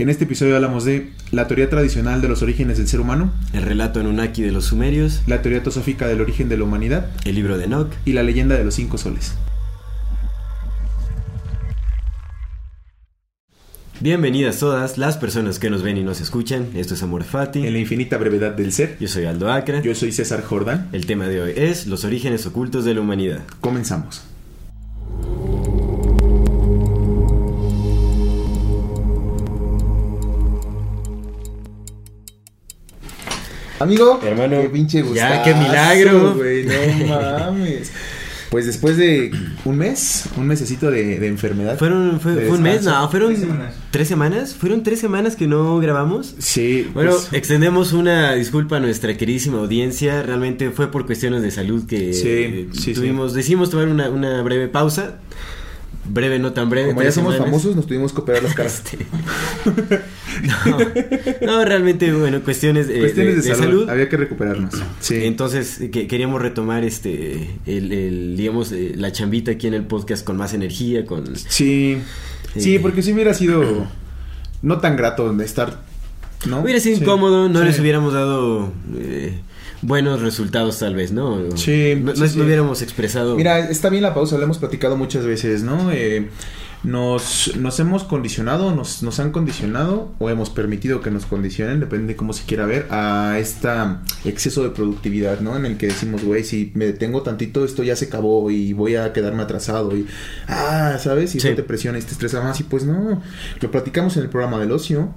En este episodio hablamos de la teoría tradicional de los orígenes del ser humano, El relato Anunnaki de los sumerios, la teoría teosófica del origen de la humanidad el libro de Enoch. y la leyenda de los cinco soles. Bienvenidas todas las personas que nos ven y nos escuchan. Esto es Amor Fati. En la infinita brevedad del ser, Yo soy Aldo Acra. yo soy César Jordán. El tema de hoy es los orígenes ocultos de la humanidad. Comenzamos. Amigo, Hermano, qué pinche ya, gustazo, qué milagro. güey, no mames. Pues después de un mes, un mesecito de, de enfermedad. Fueron, fue, de fue un mes, no, fueron Tres semanas. tres semanas. Fueron tres semanas que no grabamos. Sí, Bueno, pues, extendemos una disculpa a nuestra queridísima audiencia. Realmente fue por cuestiones de salud que Sí, eh, sí, tuvimos, decidimos tomar una, una breve pausa. Breve, no tan breve. como ya somos semanas. famosos, nos tuvimos que operar las caras. Este, no, no, realmente, bueno, cuestiones, eh, Cuestiones de, de salud, salud. había que recuperarnos. Sí. Entonces que, queríamos retomar este el, el, digamos eh, la chambita aquí en el podcast con más energía, con Sí, sí, Eh. porque si hubiera sido no tan grato de estar, ¿no? hubiera sido Sí. incómodo, no Sí. les hubiéramos dado eh, buenos resultados tal vez, ¿no? Sí, no, sí, no- sí. no hubiéramos expresado. Mira, está bien la pausa, lo hemos platicado muchas veces, ¿no? Eh, nos, nos hemos condicionado, nos, nos han condicionado o hemos permitido que nos condicionen, depende de cómo se quiera ver, a este exceso de productividad, ¿no? En el que decimos, güey, si me detengo tantito, esto ya se acabó y voy a quedarme atrasado y, ah, ¿sabes? Y Sí. eso te presiona y te estresa más y pues no, lo platicamos en el programa del ocio,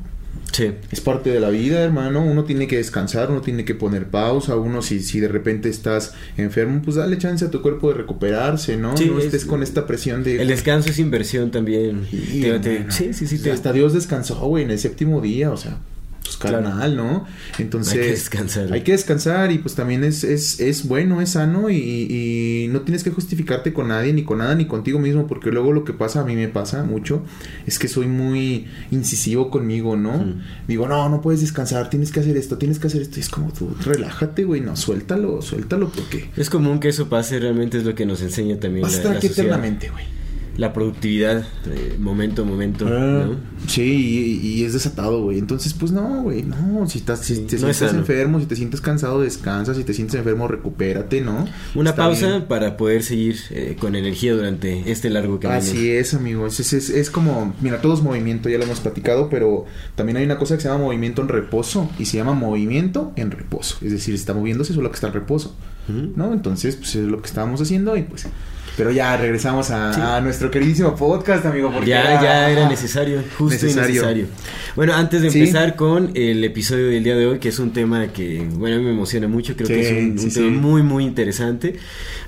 sí. es parte de la vida, hermano. Uno tiene que descansar, uno tiene que poner pausa. Uno, si, si de repente estás enfermo, pues dale chance a tu cuerpo de recuperarse, ¿no? Sí, no es- estés con esta presión de. El descanso es inversión también. Sí, Te- te- hermano. sí, sí, sí. te- Hasta Dios descansó, güey, en el séptimo día, o sea, pues carnal, ¿no? Entonces. Hay que descansar. Hay que descansar y pues también es, es, es bueno, es sano y, y no tienes que justificarte con nadie, ni con nada, ni contigo mismo, porque luego lo que pasa, a mí me pasa mucho, es que soy muy incisivo conmigo, ¿no? Digo, no, no puedes descansar, tienes que hacer esto, tienes que hacer esto. Y es como tú, relájate, güey, no, suéltalo, suéltalo, porque Es común que eso pase, realmente es lo que nos enseña también vas a la, estar la aquí sociedad. eternamente, güey. La productividad, eh, momento a momento, Ah, ¿no? Sí, y, y es desatado, güey. Entonces, pues no, güey, no. Si estás, si Sí, te no es sientes enfermo, si te sientes cansado, descansa. Si te sientes enfermo, recupérate, ¿no? Una Está pausa bien. para poder seguir eh, con energía durante este largo camino. Así es, amigos. Es, es, es como, mira, todo es movimiento, ya lo hemos platicado, pero también hay una cosa que se llama movimiento en reposo y se llama movimiento en reposo. Es decir, está moviéndose solo que está en reposo. ¿no? Entonces, pues es lo que estábamos haciendo y pues. Pero ya regresamos a, Sí. a nuestro queridísimo podcast, amigo. porque Ya, ya era necesario, justo Necesario. y necesario. Bueno, antes de Sí. empezar con el episodio del día de hoy, que es un tema que, bueno, a mí me emociona mucho, creo Sí, que es un, un tema muy, muy interesante.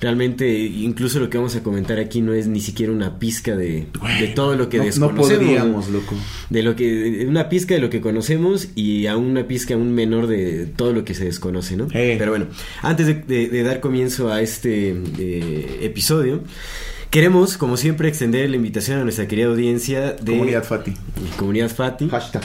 Realmente, incluso lo que vamos a comentar aquí no es ni siquiera una pizca de, de todo lo que no- no desconocemos. podríamos, loco. De lo que, una pizca de lo que conocemos y a una pizca aún menor de todo lo que se desconoce, ¿no? Eh. Pero bueno, antes de, de- de dar comienzo a este eh, episodio, queremos, como siempre, extender la invitación a nuestra querida audiencia de Comunidad Fati. Comunidad Fati. Hashtag.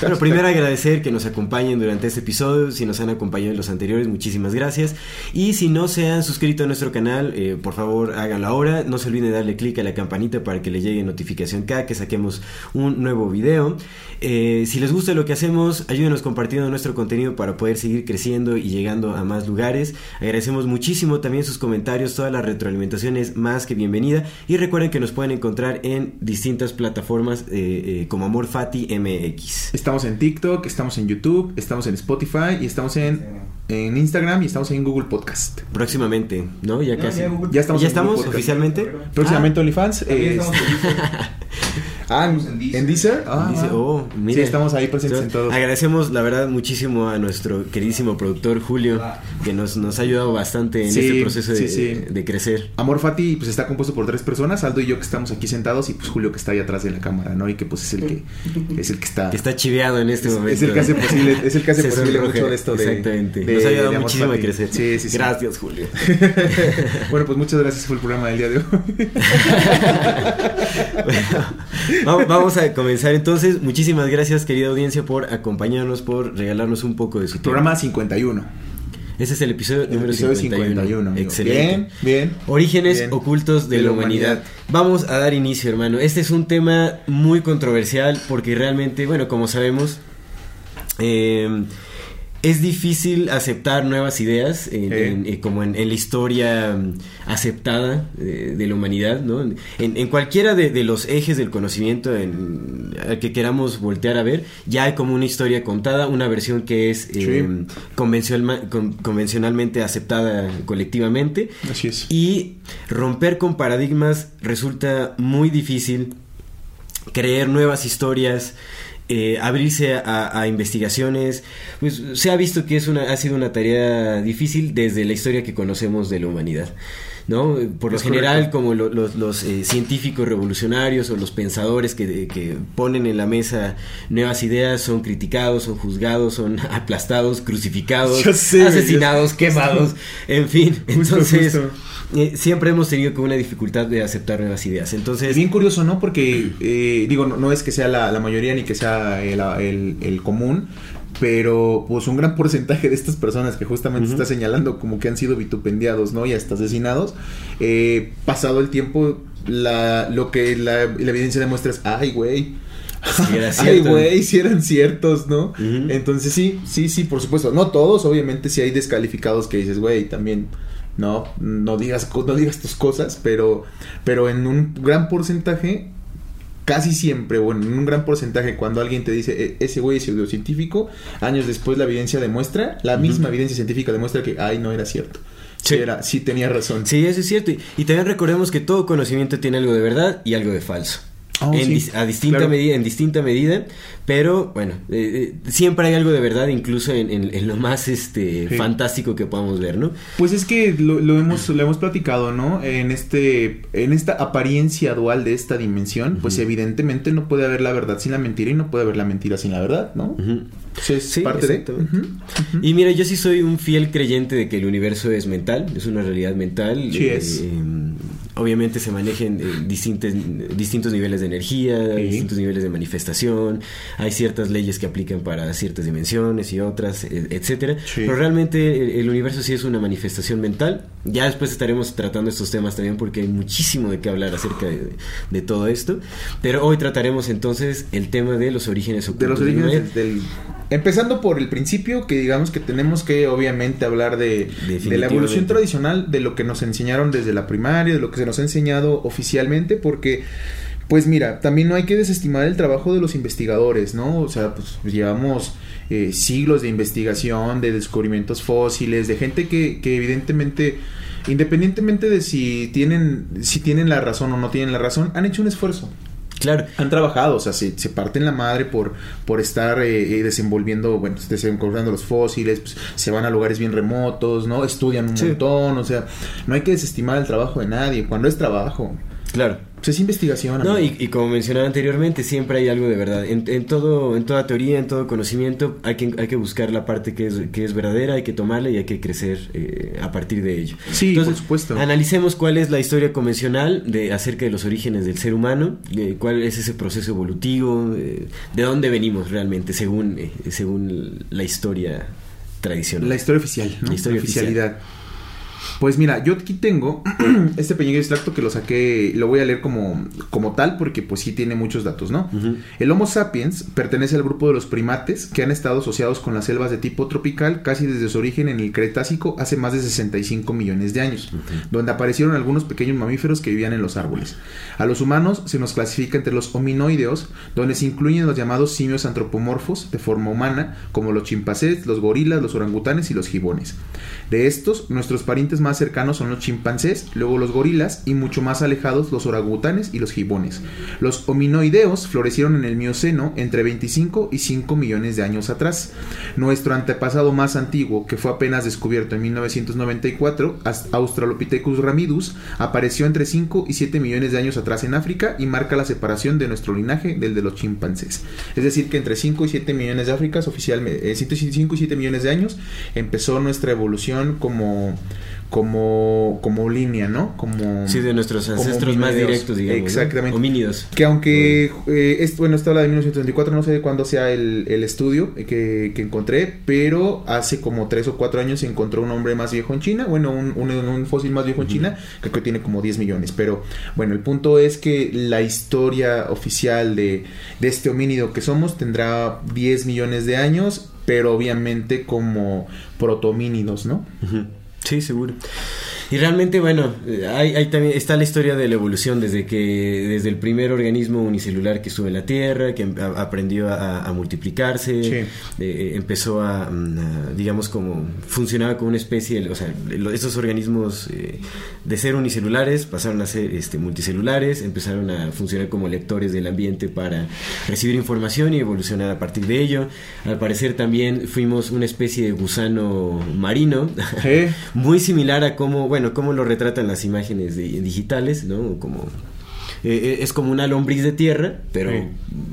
Bueno, primero agradecer que nos acompañen durante este episodio, si nos han acompañado en los anteriores, muchísimas gracias. Y si no se han suscrito a nuestro canal, eh, por favor háganlo ahora. No se olviden de darle clic a la campanita para que les llegue notificación cada que saquemos un nuevo video. Eh, si les gusta lo que hacemos, ayúdenos compartiendo nuestro contenido para poder seguir creciendo y llegando a más lugares. Agradecemos muchísimo también sus comentarios, toda la retroalimentación es más que bienvenida. Y recuerden que nos pueden encontrar en distintas plataformas eh, como Amor Fati MX. Estamos en TikTok, estamos en YouTube, estamos en Spotify y estamos en, en Instagram y estamos en Google Podcast. Próximamente, ¿no? Ya casi. ya estamos ¿Ya en estamos oficialmente? Próximamente Ah, OnlyFans. Eh, en. Ah, Estamos en en Deezer. Deezer. Ah, Dice, oh, mira. Sí, estamos ahí presentes en todos. Agradecemos, la verdad, muchísimo a nuestro queridísimo productor Julio, que nos, nos ha ayudado bastante en Sí, este proceso de, sí, sí. de crecer. Amor Fati pues está compuesto por tres personas, Aldo y yo que estamos aquí sentados y pues Julio que está ahí atrás de la cámara, ¿no? Y que pues es el que es el que está Que está chiveado en este es, momento. es el que hace posible, es el que hace posible mucho de esto de Exactamente. de- nos ha ayudado muchísimo a Fati. crecer. Sí, sí, sí. Gracias, Julio. bueno, pues muchas gracias fue el programa del día de hoy. Bueno, vamos, a comenzar entonces. Muchísimas gracias, querida audiencia, por acompañarnos, por regalarnos un poco de su tiempo. programa 51. Ese es el episodio El número episodio 51. 51, amigo. Excelente. Bien, bien. Orígenes Bien. ocultos de, la humanidad. Vamos a dar inicio, hermano. Este es un tema muy controversial porque realmente, bueno, como sabemos, eh, es difícil aceptar nuevas ideas en- eh, como en, la historia mm, aceptada eh, de la humanidad, ¿no? En, cualquiera de, de los ejes del conocimiento en, al que queramos voltear a ver, ya hay como una historia contada, una versión que es eh, Sí. convencional- con- convencionalmente aceptada colectivamente. Así es. Y romper con paradigmas resulta muy difícil. Creer nuevas historias, eh, abrirse a, a investigaciones, pues se ha visto que es una, ha sido una tarea difícil desde la historia que conocemos de la humanidad. ¿No? Por lo Es general, correcto. como lo- los, los, eh, científicos revolucionarios o los pensadores que, que ponen en la mesa nuevas ideas son criticados, son juzgados, son aplastados, crucificados, sé, asesinados, quemados, en fin. Justo, Entonces, justo. eh, siempre hemos tenido como una dificultad de aceptar nuevas ideas. Entonces, Es bien curioso, ¿no? Porque, eh, digo, no, no es que sea la, la mayoría ni que sea el, el- el común, pero pues un gran porcentaje de estas personas que justamente está señalando como que han sido vitupendiados, ¿no? Y hasta asesinados, eh, pasado el tiempo, la, lo que la, la evidencia demuestra es, ay, güey. Era Ay, güey, si eran ciertos, ¿no? Entonces sí, sí, sí, por supuesto. No todos, obviamente sí hay descalificados que dices, güey, también no, no digas, no digas tus cosas, pero, pero en un gran porcentaje, casi siempre, bueno, en un gran porcentaje, cuando alguien te dice, "E- ese güey es pseudocientífico, años después la evidencia demuestra, la misma evidencia científica demuestra que, ay, no era cierto. Sí, Sí. era, sí tenía razón. sí, eso es cierto. Y, y también recordemos que todo conocimiento tiene algo de verdad y algo de falso. Oh, en sí, a distinta claro. medida, en distinta medida, pero bueno, eh, eh, siempre hay algo de verdad, incluso en, en- en lo más este Sí. fantástico que podamos ver, ¿no? Pues es que lo, lo hemos, lo hemos platicado, ¿no? En este, en esta apariencia dual de esta dimensión, pues evidentemente no puede haber la verdad sin la mentira y no puede haber la mentira sin la verdad, ¿no? Pues es Sí, parte de. ujú. Y mira, yo sí soy un fiel creyente de que el universo es mental, es una realidad mental. Sí es. eh, obviamente se manejan eh, distintos, distintos niveles de energía, Sí. distintos niveles de manifestación, hay ciertas leyes que aplican para ciertas dimensiones y otras, eh, etcétera. Sí. Pero realmente el, el universo sí es una manifestación mental. Ya después estaremos tratando estos temas también porque hay muchísimo de qué hablar acerca de, de todo esto. Pero hoy trataremos entonces el tema de los orígenes De ocultos los la humanidad. orígenes del... Empezando por el principio, que digamos que tenemos que obviamente hablar de, de la evolución tradicional, de lo que nos enseñaron desde la primaria, de lo que se nos ha enseñado oficialmente, porque, pues mira, también no hay que desestimar el trabajo de los investigadores, ¿no? O sea, pues llevamos eh, siglos de investigación, de descubrimientos fósiles, de gente que, que evidentemente, independientemente de si tienen, si tienen la razón o no tienen la razón, han hecho un esfuerzo. Claro. Han trabajado, o sea, se, se parten la madre por, por estar eh, eh, desenvolviendo, bueno, desenvolviendo los fósiles, pues, se van a lugares bien remotos, ¿no? Estudian un Sí. montón, o sea, no hay que desestimar el trabajo de nadie, cuando es trabajo, Claro. pues es investigación. No, y, y como mencionaba anteriormente, siempre hay algo de verdad. En, en todo, en toda teoría, en todo conocimiento, hay que, hay que buscar la parte que es, que es verdadera, hay que tomarla y hay que crecer eh, a partir de ello. Sí, por supuesto. Analicemos cuál es la historia convencional de acerca de los orígenes del ser humano, cuál es ese proceso evolutivo, eh, de dónde venimos realmente, según, eh, según la historia tradicional. La historia oficial, ¿no? La historia oficialidad. Pues mira, yo aquí tengo este pequeño extracto que lo saqué, lo voy a leer como, como tal porque pues sí tiene muchos datos, ¿no? El Homo sapiens pertenece al grupo de los primates que han estado asociados con las selvas de tipo tropical casi desde su origen en el Cretácico hace más de 65 millones de años, donde aparecieron algunos pequeños mamíferos que vivían en los árboles. A los humanos se nos clasifica entre los hominoideos, donde se incluyen los llamados simios antropomorfos de forma humana, como los chimpancés, los gorilas, los orangutanes y los gibones. De estos, nuestros parientes más cercanos son los chimpancés, luego los gorilas y mucho más alejados los orangutanes y los gibones. Los hominoideos florecieron en el Mioceno entre 25 y 5 millones de años atrás. Nuestro antepasado más antiguo, que fue apenas descubierto en 1994, Australopithecus ramidus, apareció entre 5 y 7 millones de años atrás en África y marca la separación de nuestro linaje del de los chimpancés. Es decir, que entre 5 y 7 millones de Áfricas, oficialmente, 5 y 7 millones de años, empezó nuestra evolución como como, como línea, ¿no? Como, sí, de nuestros ancestros más directos, digamos. Exactamente. Homínidos. Que aunque, eh, es, bueno, esta habla de 1934, no sé de cuándo sea el, el estudio que, que, encontré, pero hace como 3 o 4 años se encontró un hombre más viejo en China, bueno, un, un, fósil más viejo en China, que creo que tiene como 10 millones. Pero bueno, el punto es que la historia oficial de, de este homínido que somos tendrá 10 millones de años, pero obviamente como protomínidos, ¿no? Sí, seguro. Y realmente, bueno, hay, hay, también está la historia de la evolución desde que desde el primer organismo unicelular que estuvo en la Tierra, que aprendió a, multiplicarse, eh, empezó mm, a, digamos, como funcionaba como una especie, o sea, esos organismos eh, de ser unicelulares pasaron a ser este, multicelulares, empezaron a funcionar como lectores del ambiente para recibir información y evolucionar a partir de ello. Al parecer también fuimos una especie de gusano marino, muy similar a cómo, bueno, bueno, cómo lo retratan las imágenes digitales, ¿no? Como eh, eh, es como una lombriz de tierra, pero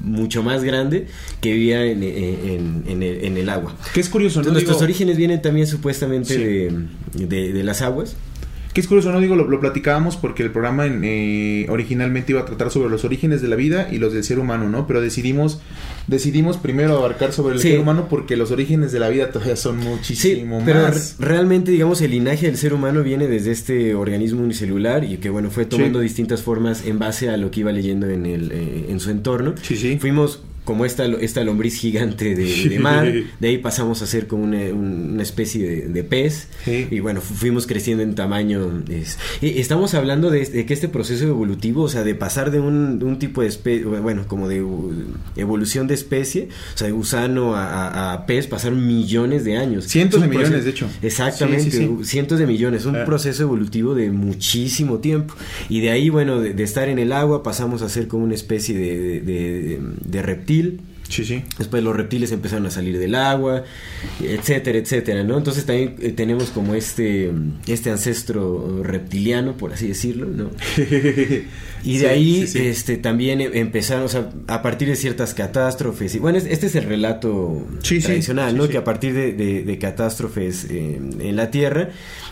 mucho más grande, que vivía en, el, agua. Que es curioso, ¿no? Nuestros orígenes vienen también supuestamente de, las aguas. Que es curioso, no digo, lo, platicábamos porque el programa eh, originalmente iba a tratar sobre los orígenes de la vida y los del ser humano, ¿no? Pero decidimos decidimos primero abarcar sobre el ser humano porque los orígenes de la vida todavía son muchísimo sí, pero realmente, digamos, el linaje del ser humano viene desde este organismo unicelular y que, bueno, fue tomando distintas formas en base a lo que iba leyendo en, el, eh, en su entorno. Sí, sí. Fuimos como esta, esta lombriz gigante de, mar. De ahí pasamos a ser como una, especie de, pez. Y bueno, fuimos creciendo en tamaño. estamos hablando de, que este proceso evolutivo, o sea, de pasar de un, tipo de especie, bueno, como de evolución de especie, o sea, de gusano a, pez, pasaron millones de años. Cientos de millones, de hecho. Exactamente, cientos de millones. Un ah. proceso evolutivo de muchísimo tiempo. Y de ahí, bueno, de, estar en el agua, pasamos a ser como una especie de reptil Sí, sí. Después los reptiles empezaron a salir del agua, etcétera, etcétera, ¿no? Entonces también eh, tenemos como este, este ancestro reptiliano, por así decirlo, ¿no? y de ahí este también e, empezaron, o sea, a partir de ciertas catástrofes, y bueno, este es el relato tradicional, ¿no? Que a partir de, catástrofes eh, en la Tierra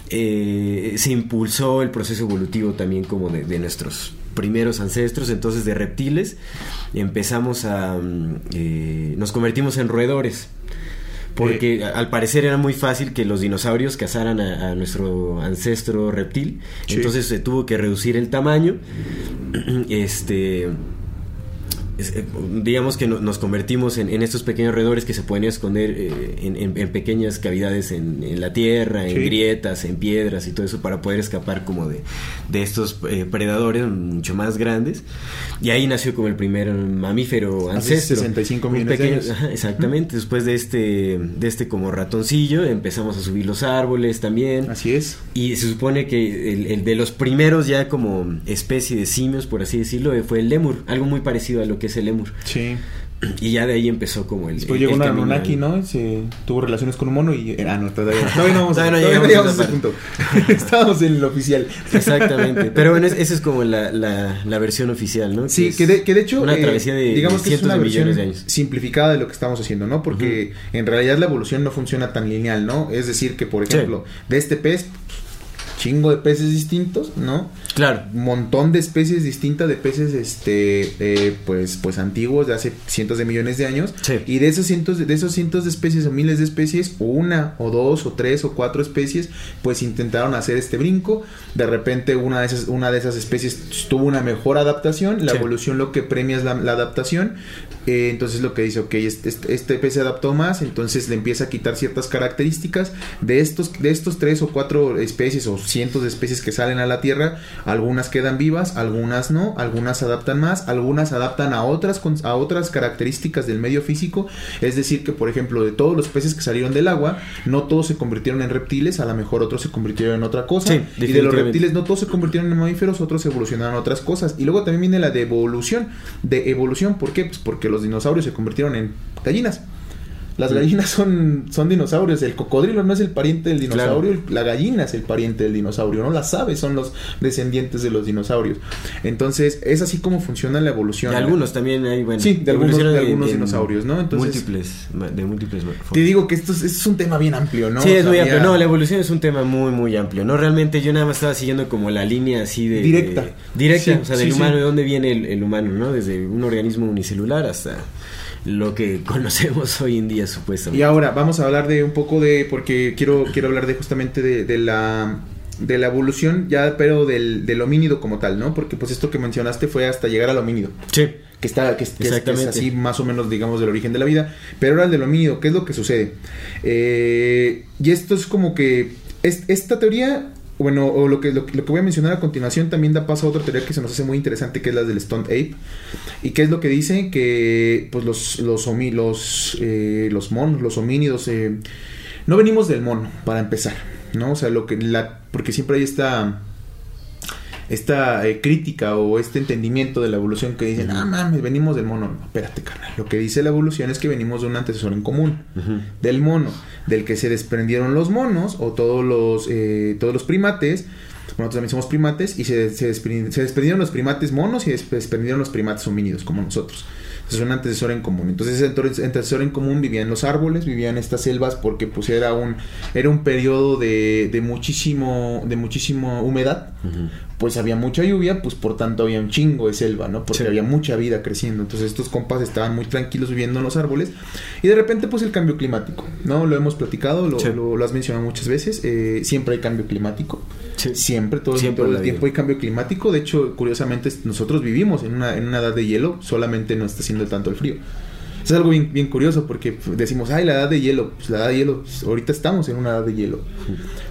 eh, se impulsó el proceso evolutivo también como de nuestros primeros ancestros, entonces de reptiles, empezamos a... Mm, eh, nos convertimos en roedores. Porque al parecer era muy fácil que los dinosaurios cazaran a, nuestro ancestro reptil. Entonces se tuvo que reducir el tamaño. Este digamos que nos convertimos en, estos pequeños roedores que se pueden esconder eh, en, pequeñas cavidades en, la tierra, en grietas, en piedras y todo eso para poder escapar como de, estos eh, predadores mucho más grandes. Y ahí nació como el primer mamífero ancestro. 65 millones de años. exactamente. Después de este, de este como ratoncillo empezamos a subir los árboles también. Así es. Y se supone que el, el de los primeros ya como especie de simios, por así decirlo, fue el lemur. Algo muy parecido a lo que es el lemur. Sí. Y ya de ahí empezó como el. Después llegó un Anunnaki, ¿no? Se tuvo relaciones con un mono y. Ah, no, todavía no. no, llegamos, a ese punto. Estábamos en el oficial. Exactamente. Pero bueno, esa es como la, la, la, versión oficial, ¿no? Sí, que, de, que de hecho. Una eh, travesía de, digamos que es una de millones de años. Simplificada de lo que estamos haciendo, ¿no? Porque en realidad la evolución no funciona tan lineal, ¿no? Es decir, que por ejemplo, de este pez chingo de peces distintos, ¿no? Claro. Un montón de especies distintas de peces, este, eh, pues, pues antiguos de hace cientos de millones de años. Sí. Y de esos cientos, de esos cientos de especies o miles de especies, una o dos o tres o cuatro especies, pues intentaron hacer este brinco. De repente una de esas, una de esas especies tuvo una mejor adaptación. La evolución lo que premia es la, adaptación. Eh, entonces lo que dice, ok, este, este, este, pez se adaptó más, entonces le empieza a quitar ciertas características de estos, de estos tres o cuatro especies o cientos de especies que salen a la Tierra, algunas quedan vivas, algunas no, algunas adaptan más, algunas adaptan a otras, a otras características del medio físico, es decir, que por ejemplo, de todos los peces que salieron del agua, no todos se convirtieron en reptiles, a lo mejor otros se convirtieron en otra cosa, y de los reptiles no todos se convirtieron en mamíferos, otros evolucionaron a otras cosas, y luego también viene la de evolución, de evolución, ¿por qué? Pues porque los dinosaurios se convirtieron en gallinas. Las gallinas son, son dinosaurios. El cocodrilo no es el pariente del dinosaurio. La gallina es el pariente del dinosaurio. No las aves son los descendientes de los dinosaurios. Entonces, es así como funciona la evolución. De algunos también hay, bueno. Sí, de algunos, de, algunos dinosaurios, ¿no? Entonces, múltiples, de múltiples. Te digo que esto es, un tema bien amplio, ¿no? Sí, es muy amplio. No, la evolución es un tema muy, muy amplio. No, realmente yo nada más estaba siguiendo como la línea así de. Directa. directa, o sea, del humano, de dónde viene el, el humano, ¿no? Desde un organismo unicelular hasta lo que conocemos hoy en día supuestamente. Y ahora vamos a hablar de un poco de, porque quiero, quiero hablar de justamente de, la de la evolución ya pero del, del, homínido como tal, ¿no? Porque pues esto que mencionaste fue hasta llegar al homínido. Sí. Que está, que, es, así más o menos, digamos, del origen de la vida. Pero ahora el del homínido, ¿qué es lo que sucede? Eh, y esto es como que es, esta teoría bueno, o lo que, lo, que voy a mencionar a continuación también da paso a otra teoría que se nos hace muy interesante, que es la del Stone Ape. ¿Y qué es lo que dice? Que pues los, los, los, eh, los monos, los homínidos, eh, no venimos del mono, para empezar, ¿no? O sea, lo que la, porque siempre hay esta esta eh, crítica o este entendimiento de la evolución que dicen, ah, mames, venimos del mono. No, espérate, carnal. Lo que dice la evolución es que venimos de un antecesor en común, del mono, del que se desprendieron los monos o todos los, eh, todos los primates. Nosotros también somos primates y se, se, desprendieron los primates monos y se desprendieron los primates homínidos como nosotros es un antecesor en común. Entonces ese antecesor en común vivía en los árboles, vivía en estas selvas porque pues era un, era un periodo de, de muchísimo, de muchísimo humedad. Pues había mucha lluvia, pues por tanto había un chingo de selva, ¿no? Porque había mucha vida creciendo. Entonces estos compas estaban muy tranquilos viviendo en los árboles. Y de repente pues el cambio climático, ¿no? Lo hemos platicado, lo, lo, has mencionado muchas veces. Eh, siempre hay cambio climático. Siempre, todo, el tiempo hay cambio climático. De hecho, curiosamente, nosotros vivimos en una, en una edad de hielo, solamente no está haciendo tanto el frío. Es algo bien, bien curioso porque decimos, ay, la edad de hielo. Pues la edad de hielo, pues, ahorita estamos en una edad de hielo,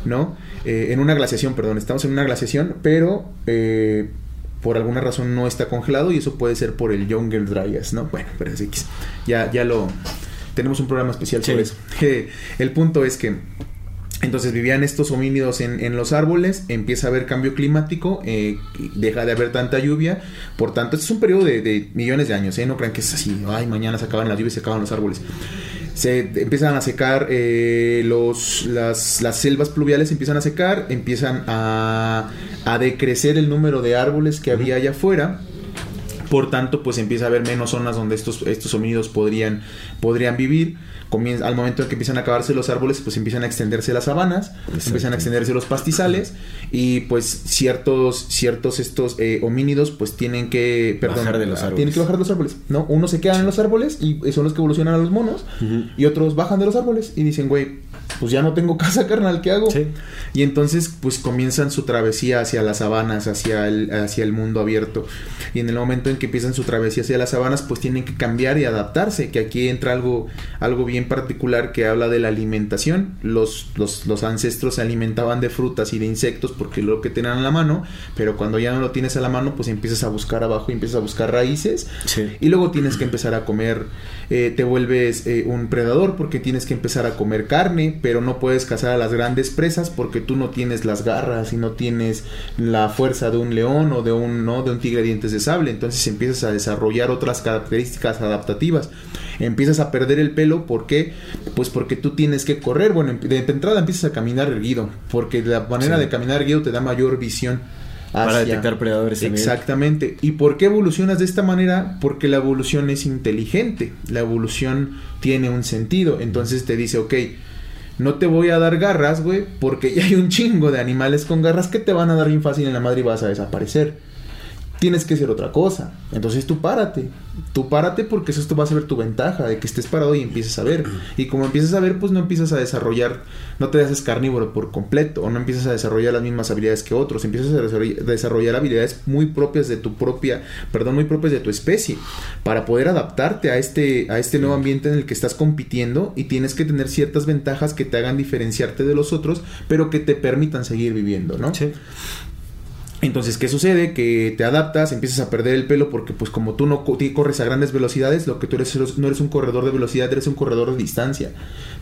¿no? Eh, en una glaciación, perdón, estamos en una glaciación, pero eh, por alguna razón no está congelado y eso puede ser por el Younger Dryas, ¿no? Bueno, pero es X. Ya, ya lo. Tenemos un programa especial sobre eso. el punto es que entonces vivían estos homínidos en, los árboles, empieza a haber cambio climático, eh, deja de haber tanta lluvia, por tanto, este es un periodo de, millones de años, ¿eh? no crean que es así, ay, mañana se acaban las lluvias y se acaban los árboles. Se empiezan a secar eh, los, las, las, selvas pluviales, empiezan a secar, empiezan a, a decrecer el número de árboles que había allá afuera. Por tanto, pues empieza a haber menos zonas donde estos, estos homínidos podrían, podrían vivir al momento en que empiezan a acabarse los árboles, pues empiezan a extenderse las sabanas, empiezan a extenderse los pastizales y pues ciertos ciertos estos eh, homínidos pues tienen que bajar de los árboles. Tienen que bajar de los árboles, ¿no? Unos se quedan en los árboles y son los que evolucionan a los monos y otros bajan de los árboles y dicen, güey, pues ya no tengo casa, carnal, ¿qué hago? Y entonces, pues comienzan su travesía hacia las sabanas, hacia el, hacia el mundo abierto. Y en el momento en que empiezan su travesía hacia las sabanas, pues tienen que cambiar y adaptarse. Que aquí entra algo, algo bien particular que habla de la alimentación. Los, los, los ancestros se alimentaban de frutas y de insectos porque lo que tenían a la mano, pero cuando ya no lo tienes a la mano, pues empiezas a buscar abajo y empiezas a buscar raíces. Y luego tienes que empezar a comer, eh, te vuelves eh, un predador porque tienes que empezar a comer carne pero no puedes cazar a las grandes presas porque tú no tienes las garras y no tienes la fuerza de un león o de un, ¿no? de un tigre de dientes de sable. Entonces empiezas a desarrollar otras características adaptativas. Empiezas a perder el pelo, ¿por qué? Pues porque tú tienes que correr. Bueno, de entrada empiezas a caminar erguido, porque la manera de caminar erguido te da mayor visión. Para detectar predadores. Exactamente. ¿Y por qué evolucionas de esta manera? Porque la evolución es inteligente. La evolución tiene un sentido. Entonces te dice, ok, no te voy a dar garras, güey, porque ya hay un chingo de animales con garras que te van a dar bien fácil en la madre y vas a desaparecer. Tienes que hacer otra cosa. Entonces tú párate. Tú párate porque eso va a ser tu ventaja, de que estés parado y empieces a ver. Y como empiezas a ver, pues no empiezas a desarrollar, no te haces carnívoro por completo, o no empiezas a desarrollar las mismas habilidades que otros, empiezas a desarrollar habilidades muy propias de tu propia, perdón, muy propias de tu especie, para poder adaptarte a este, a este nuevo ambiente en el que estás compitiendo y tienes que tener ciertas ventajas que te hagan diferenciarte de los otros, pero que te permitan seguir viviendo, ¿no? Sí. Entonces, ¿qué sucede? Que te adaptas, empiezas a perder el pelo porque pues como tú no corres a grandes velocidades, lo que tú eres no eres un corredor de velocidad, eres un corredor de distancia.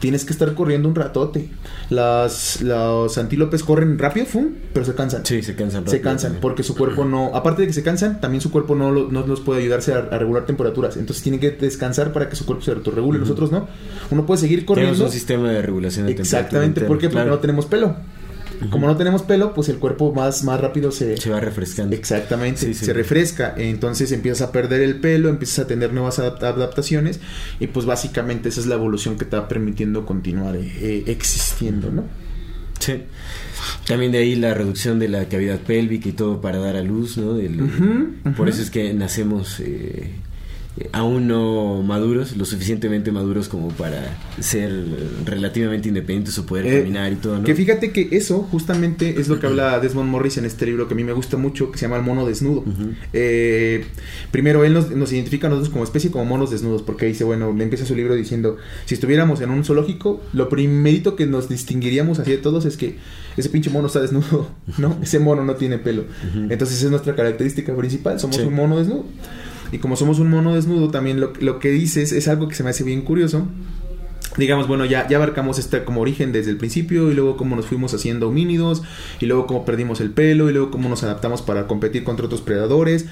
Tienes que estar corriendo un ratote. Las, los antílopes corren rápido, ¡fum! pero se cansan. Sí, se cansan. se cansan porque su cuerpo no, aparte de que se cansan, también su cuerpo no, no los puede ayudarse a, regular temperaturas. Entonces tienen que descansar para que su cuerpo se autorregule. Nosotros no. Uno puede seguir corriendo. Tenemos un sistema de regulación de Exactamente, ¿por qué? Porque no tenemos pelo. Como no tenemos pelo, pues el cuerpo más, más rápido se... Se va refrescando. Exactamente, se refresca. Entonces empiezas a perder el pelo, empiezas a tener nuevas adaptaciones y pues básicamente esa es la evolución que te va permitiendo continuar eh, existiendo, ¿no? Sí. También de ahí la reducción de la cavidad pélvica y todo para dar a luz, ¿no? Por eso es que nacemos eh, aún no maduros, lo suficientemente maduros como para ser relativamente independientes o poder eh, caminar y todo, ¿no? Que fíjate que eso justamente es lo que habla Desmond Morris en este libro que a mí me gusta mucho, que se llama El mono desnudo. Eh, primero, él nos, identifica a nosotros como especie como monos desnudos, porque dice, bueno, le empieza su libro diciendo, si estuviéramos en un zoológico, lo primerito que nos distinguiríamos así de todos es que ese pinche mono está desnudo, ¿no? Ese mono no tiene pelo. Entonces es nuestra característica principal, somos un mono desnudo. Y como somos un mono desnudo, también lo, lo que dices es algo que se me hace bien curioso digamos, bueno, ya, ya abarcamos este como origen desde el principio y luego cómo nos fuimos haciendo homínidos y luego cómo perdimos el pelo y luego cómo nos adaptamos para competir contra otros predadores.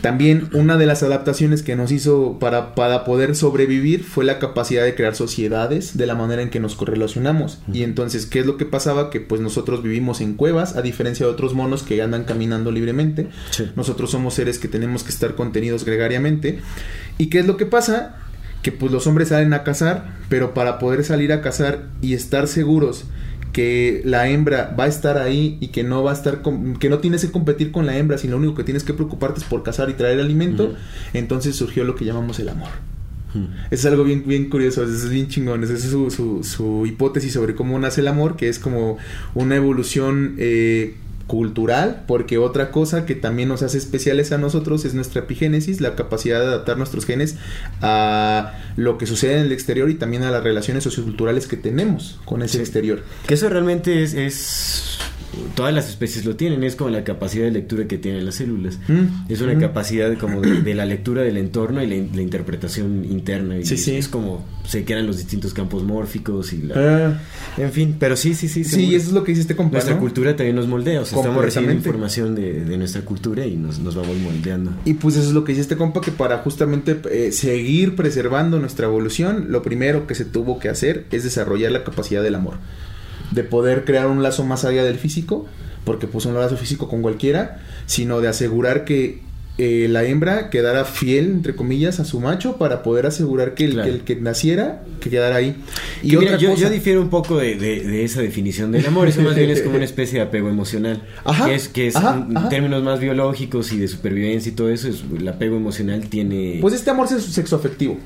También una de las adaptaciones que nos hizo para, para poder sobrevivir fue la capacidad de crear sociedades de la manera en que nos correlacionamos. Y entonces, ¿qué es lo que pasaba? Que pues nosotros vivimos en cuevas, a diferencia de otros monos que andan caminando libremente. Nosotros somos seres que tenemos que estar contenidos gregariamente. ¿Y qué es lo que pasa? Que pues los hombres salen a cazar, pero para poder salir a cazar y estar seguros que la hembra va a estar ahí y que no va a estar que no tienes que competir con la hembra, sino lo único que tienes que preocuparte es por cazar y traer alimento, entonces surgió lo que llamamos el amor. Es algo bien, bien curioso, es bien chingón. Esa es su, su, su, hipótesis sobre cómo nace el amor, que es como una evolución eh, cultural, porque otra cosa que también nos hace especiales a nosotros es nuestra epigénesis, la capacidad de adaptar nuestros genes a lo que sucede en el exterior y también a las relaciones socioculturales que tenemos con ese exterior. Que eso realmente es, es todas las especies lo tienen, es como la capacidad de lectura que tienen las células. Mm, es una mm. capacidad como de, la lectura del entorno y la, interpretación interna. Y sí, sí. Es como se crean los distintos campos mórficos y la... Ah. En fin, pero sí, sí, sí. Sí, eso es lo que hiciste con Nuestra cultura también nos moldea, o sea, estamos recibiendo información de, nuestra cultura y nos, vamos moldeando. Y pues eso es lo que hiciste compa, que para justamente eh, seguir preservando nuestra evolución, lo primero que se tuvo que hacer es desarrollar la capacidad del amor de poder crear un lazo más allá del físico, porque pues un lazo físico con cualquiera, sino de asegurar que eh, la hembra quedara fiel, entre comillas, a su macho para poder asegurar que el, que, naciera, que quedara ahí. Y otra yo, yo, difiero un poco de, esa definición del amor, eso más bien es como una especie de apego emocional, que es, que es en términos más biológicos y de supervivencia y todo eso, es, el apego emocional tiene... Pues este amor es sexo afectivo.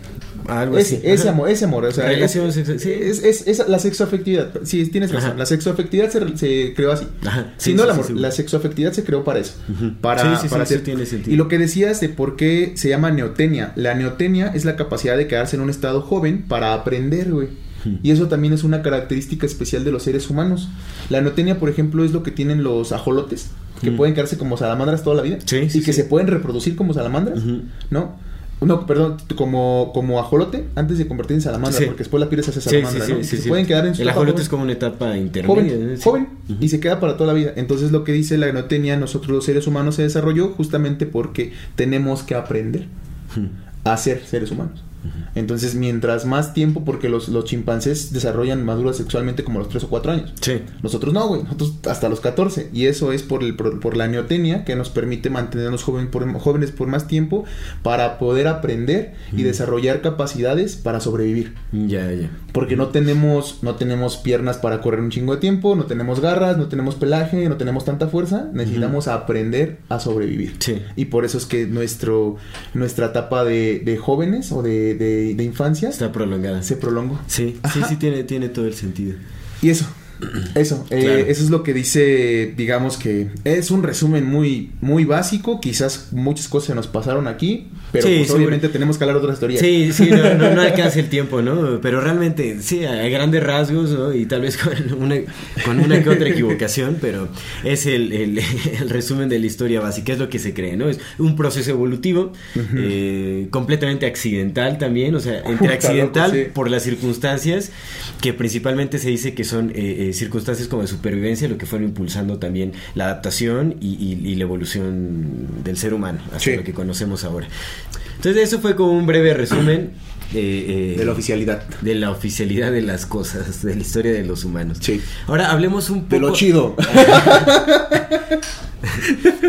Algo ese, así. Ese amor, ese amor. O sea, es, es, es, la sexoafectividad. Sí, tienes razón. La sexoafectividad se, se creó así. Ajá. Sí, no el amor. la sexoafectividad se creó para eso. Para, para hacer. Tiene sentido. Y lo que decías de por qué se llama neotenia. La neotenia es la capacidad de quedarse en un estado joven para aprender, güey. Y eso también es una característica especial de los seres humanos. La neotenia, por ejemplo, es lo que tienen los ajolotes, que pueden quedarse como salamandras toda la vida. y que se pueden reproducir como salamandras, ¿no? No, perdón, como, como ajolote antes de convertirse en salamandra, porque después la piel se hace salamandra, ¿no? se pueden quedar en su El ajolote es como una etapa intermedia. Joven, joven y se queda para toda la vida. Entonces lo que dice la tenía nosotros los seres humanos se desarrolló justamente porque tenemos que aprender a ser seres humanos. Entonces, mientras más tiempo, porque los, los chimpancés desarrollan maduras sexualmente como a los 3 o 4 años. Sí. Nosotros no, güey. Nosotros hasta los 14. Y eso es por, el, por, por la neotenia que nos permite mantenernos joven por- jóvenes por más tiempo para poder aprender y desarrollar capacidades para sobrevivir. Ya, ya. Porque no tenemos, no tenemos piernas para correr un chingo de tiempo, no tenemos garras, no tenemos pelaje, no tenemos tanta fuerza. Necesitamos aprender a sobrevivir. Sí. Y por eso es que nuestro, nuestra etapa de, de jóvenes o de, de- de infancia Está prolongada. se prolongó. Sí, sí, sí, tiene, tiene todo el sentido. Y eso, eso, eh, Claro. eso es lo que dice, digamos que es un resumen muy, muy básico. Quizás muchas cosas se nos pasaron aquí, pero Sí, pues, obviamente tenemos que hablar de otras teorías. Sí, sí, no, no, no alcanza el tiempo, ¿no? Pero realmente, sí, a grandes rasgos, ¿no? Y tal vez con una, con una que otra equivocación, pero es el, el- el resumen de la historia básica, es lo que se cree, ¿no? Es un proceso evolutivo, eh, completamente accidental también, o sea, entre accidental loco, sí. por las circunstancias, que principalmente se dice que son eh, eh, circunstancias como de supervivencia, lo que fueron impulsando también la adaptación y, y- y la evolución del ser humano, hasta Sí. lo que conocemos ahora. Entonces eso fue como un breve resumen eh, eh, De la oficialidad. de la oficialidad de las cosas, de la historia de los humanos. Sí. Ahora hablemos un poco De lo chido.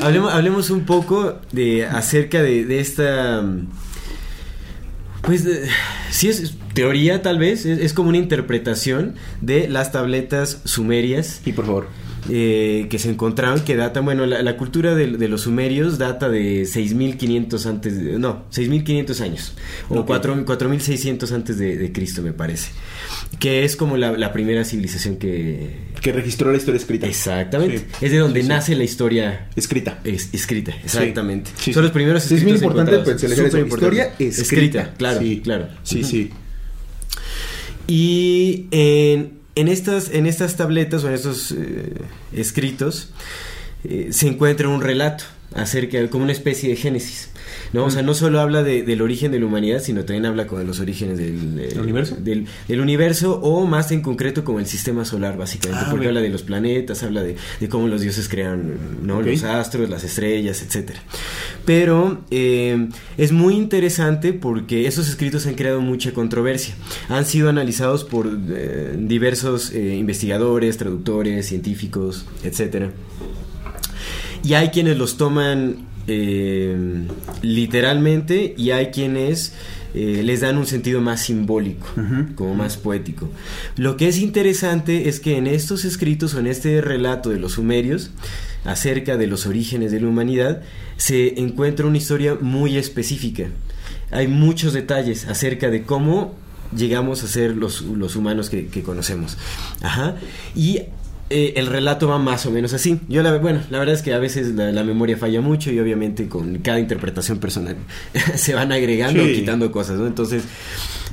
hablemos, hablemos un poco de acerca de, de esta pues de- sí es teoría tal vez, es, es como una interpretación de las tabletas sumerias y por favor. Eh, que se encontraron, que datan, bueno, la, la cultura de, de los sumerios data de 6500 antes, de- no, 6500 años, o Ok. 4 4600 antes de, de Cristo, me parece, que es como la, la primera civilización que... Que registró la historia escrita. Exactamente, Sí. es de donde Sí, sí. nace la historia Escrita. es- escrita, exactamente. Son los primeros Sí, es muy escritos importante eso. Superimportante. Historia escrita. claro, Sí. claro. Sí, sí. Y en, en estas, en estas tabletas o en estos eh, escritos eh, se encuentra un relato acerca de como una especie de génesis. ¿No? O sea, no solo habla de- del origen de la humanidad, sino también habla de los orígenes del, ¿El universo? Del, del universo o más en concreto como el sistema solar, básicamente, Ah, porque habla de los planetas, habla de, de cómo los dioses crean ¿no? Los astros, las estrellas, etcétera. Pero eh, es muy interesante porque esos escritos han creado mucha controversia. Han sido analizados por eh, diversos eh, investigadores, traductores, científicos, etcétera. Y hay quienes los toman eh, literalmente y hay quienes eh, les dan un sentido más simbólico, como más poético. Lo que es interesante es que en estos escritos o en este relato de los sumerios acerca de los orígenes de la humanidad se encuentra una historia muy específica. Hay muchos detalles acerca de cómo llegamos a ser los, los humanos que, que conocemos. Ajá. Y eh, el relato va más o menos así. Yo la, bueno, la verdad es que a veces la, la memoria falla mucho y obviamente con cada interpretación personal se van agregando Sí. o quitando cosas, ¿no? Entonces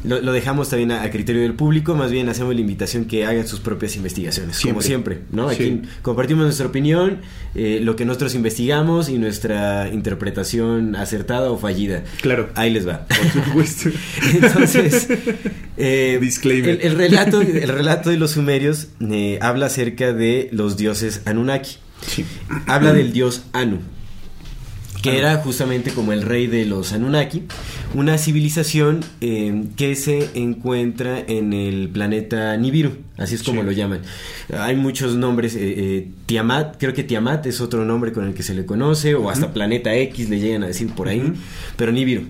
lo, lo dejamos también a, a criterio del público, más bien hacemos la invitación que hagan sus propias investigaciones, como Siempre. siempre, ¿no? Aquí Sí. compartimos nuestra opinión, eh, lo que nosotros investigamos y nuestra interpretación acertada o fallida. Claro. Ahí les va. Por supuesto. Entonces, eh, Disclaimer. El, el relato, el relato de los sumerios eh, habla acerca de los dioses Anunnaki. Sí. Habla del dios Anu, que era justamente como el rey de los Anunnaki, una civilización eh, que se encuentra en el planeta Nibiru, así es como Sí. lo llaman. Hay muchos nombres, eh, eh, Tiamat, creo que Tiamat es otro nombre con el que se le conoce, o hasta Planeta X le llegan a decir por ahí, pero Nibiru.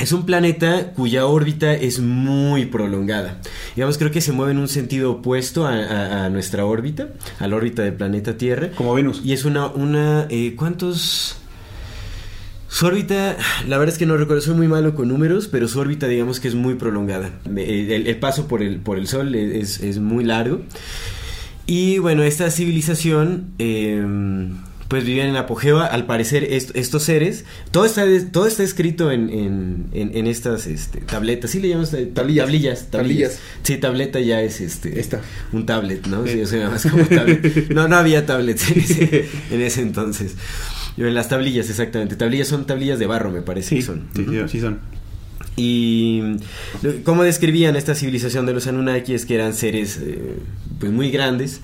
Es un planeta cuya órbita es muy prolongada. Digamos, creo que se mueve en un sentido opuesto a, a- a nuestra órbita, a la órbita del planeta Tierra. Como Venus. Y es una, una, eh, ¿cuántos? Su órbita, la verdad es que no recuerdo, soy muy malo con números, pero su órbita digamos que es muy prolongada. Eh, El, el paso por el, por el Sol es, es muy largo. Y bueno, esta civilización, eh, pues vivían en apogeo. Al parecer, est- estos seres, todo está, todo está escrito en, en, en- en estas este, tabletas. ¿Sí le llamamos Tablillas. tablillas? Tablillas. Sí, tableta ya es este. Esta. Un tablet, ¿no? Sí, Sí. yo soy más como tablet. No, no había tablets en ese, en ese entonces. Yo en las tablillas, exactamente. Tablillas son tablillas de barro, me parece Sí, que son. sí, Ujú. sí, sí son. Y cómo describían esta civilización de los Anunnaki es que eran seres eh, pues muy grandes,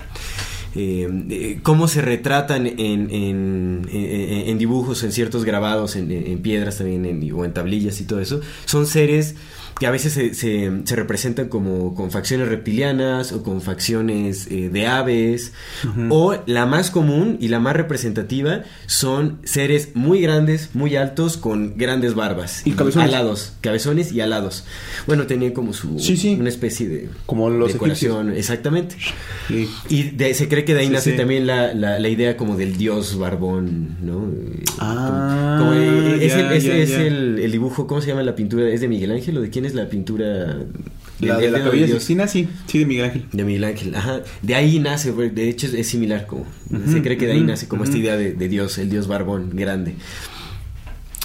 eh, eh, cómo se retratan en, en, dibujos, en ciertos grabados, en, piedras también, o en tablillas y todo eso, son seres que a veces se, se, representan como con facciones reptilianas o con facciones eh, de aves, o la más común y la más representativa son seres muy grandes, muy altos, con grandes barbas. Y cabezones. Alados, cabezones y alados. Bueno, tenían como su... una especie de... Como los decoración, exactamente. Y se cree que de ahí nace también la, la, idea como del dios barbón, ¿no? Ah, es, el, el, dibujo, ¿cómo se llama la pintura? ¿Es de Miguel Ángel o de quién es la pintura? La de, la Sixtina, sí, sí, de Miguel Ángel. De Miguel Ángel, ajá. De ahí nace, de hecho es, similar, como se cree que de ahí nace como esta idea de, Dios, el Dios barbón grande.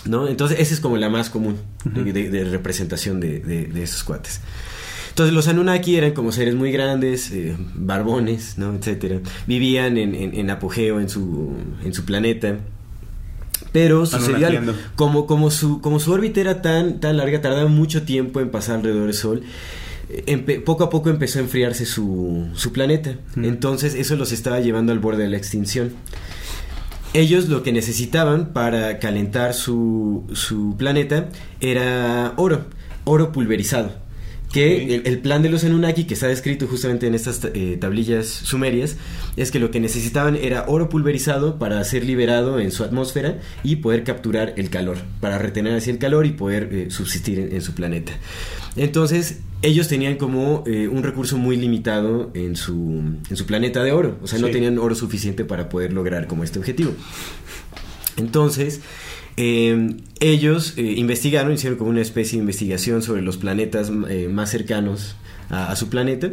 ¿No? Entonces, esa es como la más común de, representación de, esos cuates. Entonces los Anunnaki eran como seres muy grandes, eh, barbones, ¿no? etcétera. Vivían en, en, apogeo en su, en su planeta. Pero sucedía como, como, su, como su órbita era tan, tan larga, tardaba mucho tiempo en pasar alrededor del Sol. poco a poco empezó a enfriarse su, su planeta. Entonces eso los estaba llevando al borde de la extinción. Ellos lo que necesitaban para calentar su, su planeta era oro, oro pulverizado que el, plan de los Anunnaki, que está descrito justamente en estas eh, tablillas sumerias, es que lo que necesitaban era oro pulverizado para ser liberado en su atmósfera y poder capturar el calor, para retener así el calor y poder eh, subsistir en, su planeta. Entonces, ellos tenían como eh, un recurso muy limitado en su, en su planeta de oro, o sea, no tenían oro suficiente para poder lograr como este objetivo. Entonces, eh, ellos eh, investigaron, hicieron como una especie de investigación sobre los planetas eh, más cercanos a, su planeta,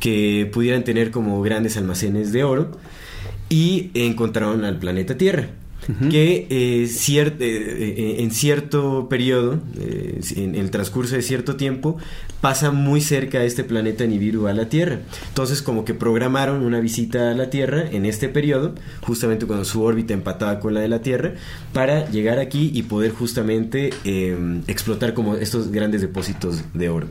que pudieran tener como grandes almacenes de oro, y encontraron al planeta Tierra que eh, eh, eh, en cierto periodo, en el transcurso de cierto tiempo, pasa muy cerca a este planeta Nibiru a la Tierra. Entonces como que programaron una visita a la Tierra en este periodo, justamente cuando su órbita empataba con la de la Tierra, para llegar aquí y poder justamente explotar como estos grandes depósitos de oro.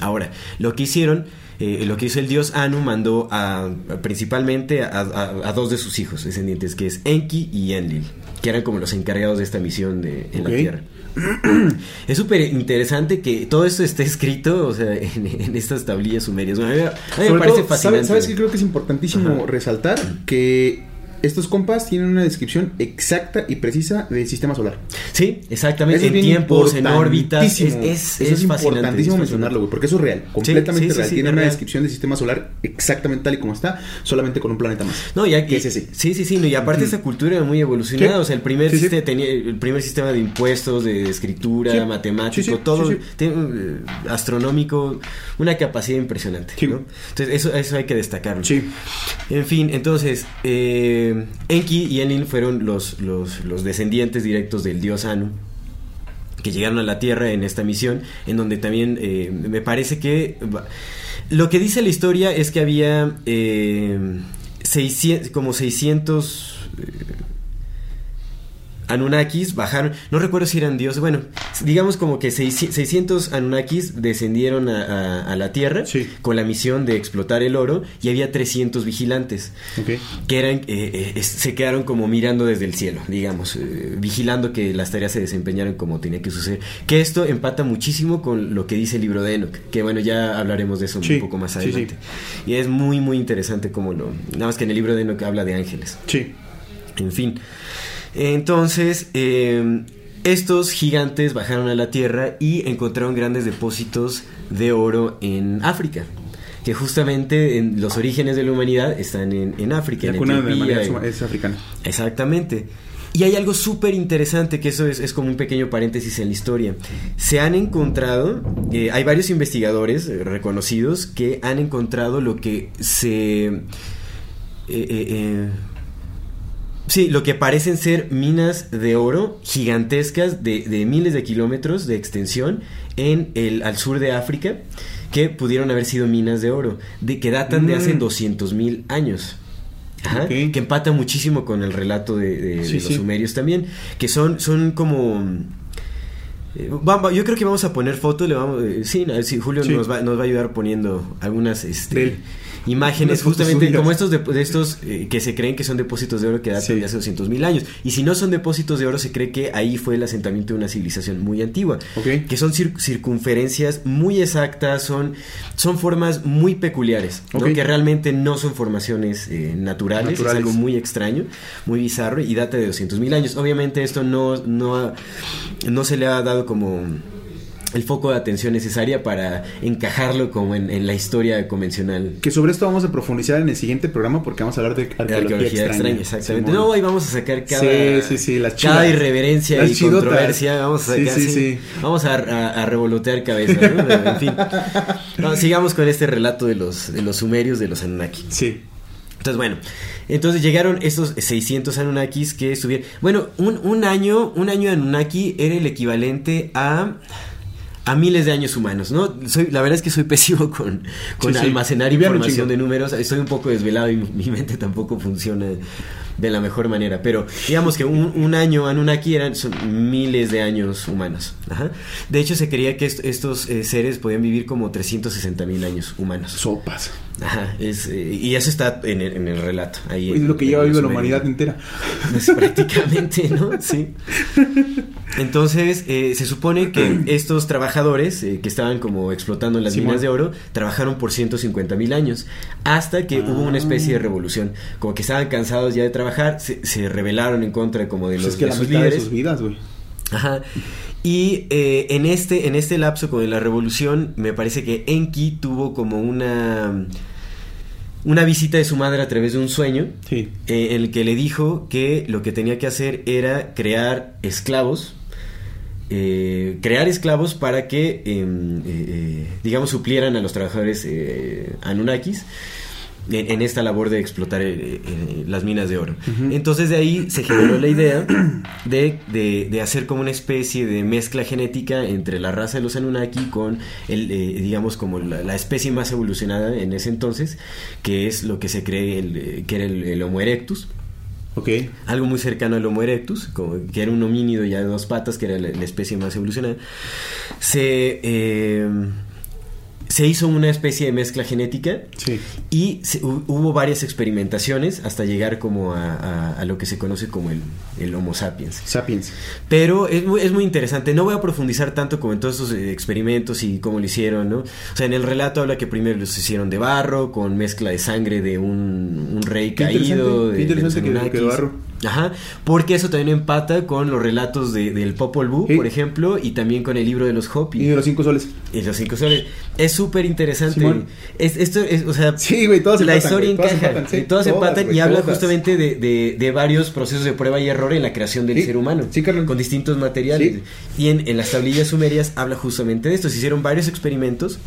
Ahora, lo que hicieron eh, lo que hizo el dios Anu mandó a, principalmente a, dos de sus hijos descendientes, que es Enki y Enlil, que eran como los encargados de esta misión de, en la Tierra. Es súper interesante que todo esto esté escrito, o sea, en, estas tablillas sumerias. a mí, me parece fascinante. ¿sabes, qué creo que es importantísimo resaltar? Que estos compas tienen una descripción exacta y precisa del sistema solar. Sí, exactamente. en tiempos, en órbitas. Es, es, importantísimo mencionarlo, güey, porque eso es real, completamente real. Tiene una descripción del sistema solar exactamente tal y como está, solamente con un planeta más. No, ya que. Sí, sí, sí. y aparte, esa cultura era muy evolucionada. O sea, el primer, sistema, tenía, el primer sistema de impuestos, de escritura, matemático, todo eh, astronómico, una capacidad impresionante. Entonces, eso, eso hay que destacarlo. Sí. En fin, entonces. Eh, eh, Enki y Enlil fueron los, descendientes directos del dios Anu que llegaron a la Tierra en esta misión, en donde también eh, me parece que lo que dice la historia es que había eh, como 600 Anunnakis bajaron, no recuerdo si eran dioses, bueno, digamos como que 600 Anunnakis descendieron a, la Tierra con la misión de explotar el oro y había 300 vigilantes que eran, eh, eh, se quedaron como mirando desde el cielo, digamos, eh, vigilando que las tareas se desempeñaran como tenía que suceder. Que esto empata muchísimo con lo que dice el libro de Enoch, que bueno, ya hablaremos de eso un poco más adelante. y es muy, muy interesante como lo... Nada más que en el libro de Enoch habla de ángeles. Sí. En fin. Entonces, eh, estos gigantes bajaron a la Tierra y encontraron grandes depósitos de oro en África. Que justamente en los orígenes de la humanidad están en, África. La cuna de la es africana. Exactamente. Y hay algo súper interesante, que eso es, como un pequeño paréntesis en la historia. Se han encontrado, eh, hay varios investigadores eh, reconocidos que han encontrado lo que se... Sí, lo que parecen ser minas de oro gigantescas de, miles de kilómetros de extensión en el, al sur de África que pudieron haber sido minas de oro, de, que datan de hace 200 mm. mil años. Que empata muchísimo con el relato de, los sumerios también, que son, son como eh, vamos- yo creo que vamos a poner fotos, le vamos, eh, sí, no, sí, Julio. Nos, va, nos va a ayudar poniendo algunas este, De. Imágenes justamente como estos de, de estos eh, que se creen que son depósitos de oro que datan Sí. de hace 200 mil años. Y si no son depósitos de oro, se cree que ahí fue el asentamiento de una civilización muy antigua. Que son cir- circunferencias muy exactas, son, son formas muy peculiares, ¿no? Ok. que realmente no son formaciones eh, naturales, es algo muy extraño, muy bizarro y data de 200 mil años. Obviamente esto no, no, ha- no se le ha dado como el foco de atención necesaria para encajarlo como en, en la historia convencional. Que sobre esto vamos a profundizar en el siguiente programa porque vamos a hablar de arqueología, arqueología extraña, extraña. exactamente. No, ahí vamos a sacar cada, Sí, sí, sí, las cada irreverencia Las y chidotas. controversia. Vamos a sacar, sí, sí, sí. Vamos a, a- a revolotear cabezas, ¿no? En fin. No, sigamos con este relato de los, de los sumerios, de los Anunnaki. Sí. Entonces, bueno, entonces llegaron estos 600 Anunnakis que estuvieron... Bueno, un, un año, un año de Anunnaki era el equivalente a... A miles de años humanos, ¿no? Soy, la verdad es que soy pésimo con, con Sí, sí. almacenar un información de números. Estoy un poco desvelado y mi, mi mente tampoco funciona de la mejor manera. Pero digamos que un, un año Anunnaki eran son miles de años humanos. Ajá. De hecho, se creía que est- estos eh, seres podían vivir como 360 mil años humanos. Sopas. Ajá, es, eh, y eso está en el, en el relato. Ahí Es en- lo que lleva vivo la humanidad entera. Pues, prácticamente, ¿no? Sí. Entonces, eh, se supone que estos trabajadores eh, que estaban como explotando las minas de oro trabajaron por 150 mil años hasta que hubo una especie de revolución. Como que estaban cansados ya de trabajar, se, se rebelaron en contra como de Pues los es que de la sus mitad de sus vidas, güey. Ajá. Y eh, en este en este lapso con la revolución me parece que Enki tuvo como una una visita de su madre a través de un sueño Sí. eh, en el que le dijo que lo que tenía que hacer era crear esclavos eh, crear esclavos para que em, eh, digamos suplieran a los trabajadores Anunnakis en, en esta labor de explotar eh, eh, las minas de oro. Entonces de ahí se generó la idea de, de- de hacer como una especie de mezcla genética entre la raza de los Anunnaki con el, eh, digamos, como la, la especie más evolucionada en ese entonces, que es lo que se cree el, que era el, el Homo erectus. Ok. Algo muy cercano al Homo erectus, como que era un homínido ya de dos patas, que era la, la especie más evolucionada. Se, eh, se hizo una especie de mezcla genética Sí. y se- hu- hubo varias experimentaciones hasta llegar como a, a- a lo que se conoce como el, el Homo sapiens. Sapiens. Pero es muy, es muy interesante. No voy a profundizar tanto como en todos esos eh, experimentos y cómo lo hicieron, ¿no? O sea, en el relato habla que primero los hicieron de barro, con mezcla de sangre de un, un rey Qué caído. interesante, de- qué de que- que barro. Ajá, porque eso también empata con los relatos de- del Popol Vuh, Sí. por ejemplo, y también con el libro de los Hopi. Y de los cinco soles. Y los cinco soles. Es súper interesante. Es, esto es, o sea, Sí, güey, todas la empatan, historia güey, encaja. empatan, sí, y todas, empatan güey, y habla justamente de, de- de varios procesos de prueba y error en la creación del Sí, ser humano. sí, carnal. Con distintos materiales. Y en, en las tablillas sumerias habla justamente de esto. Se hicieron varios experimentos.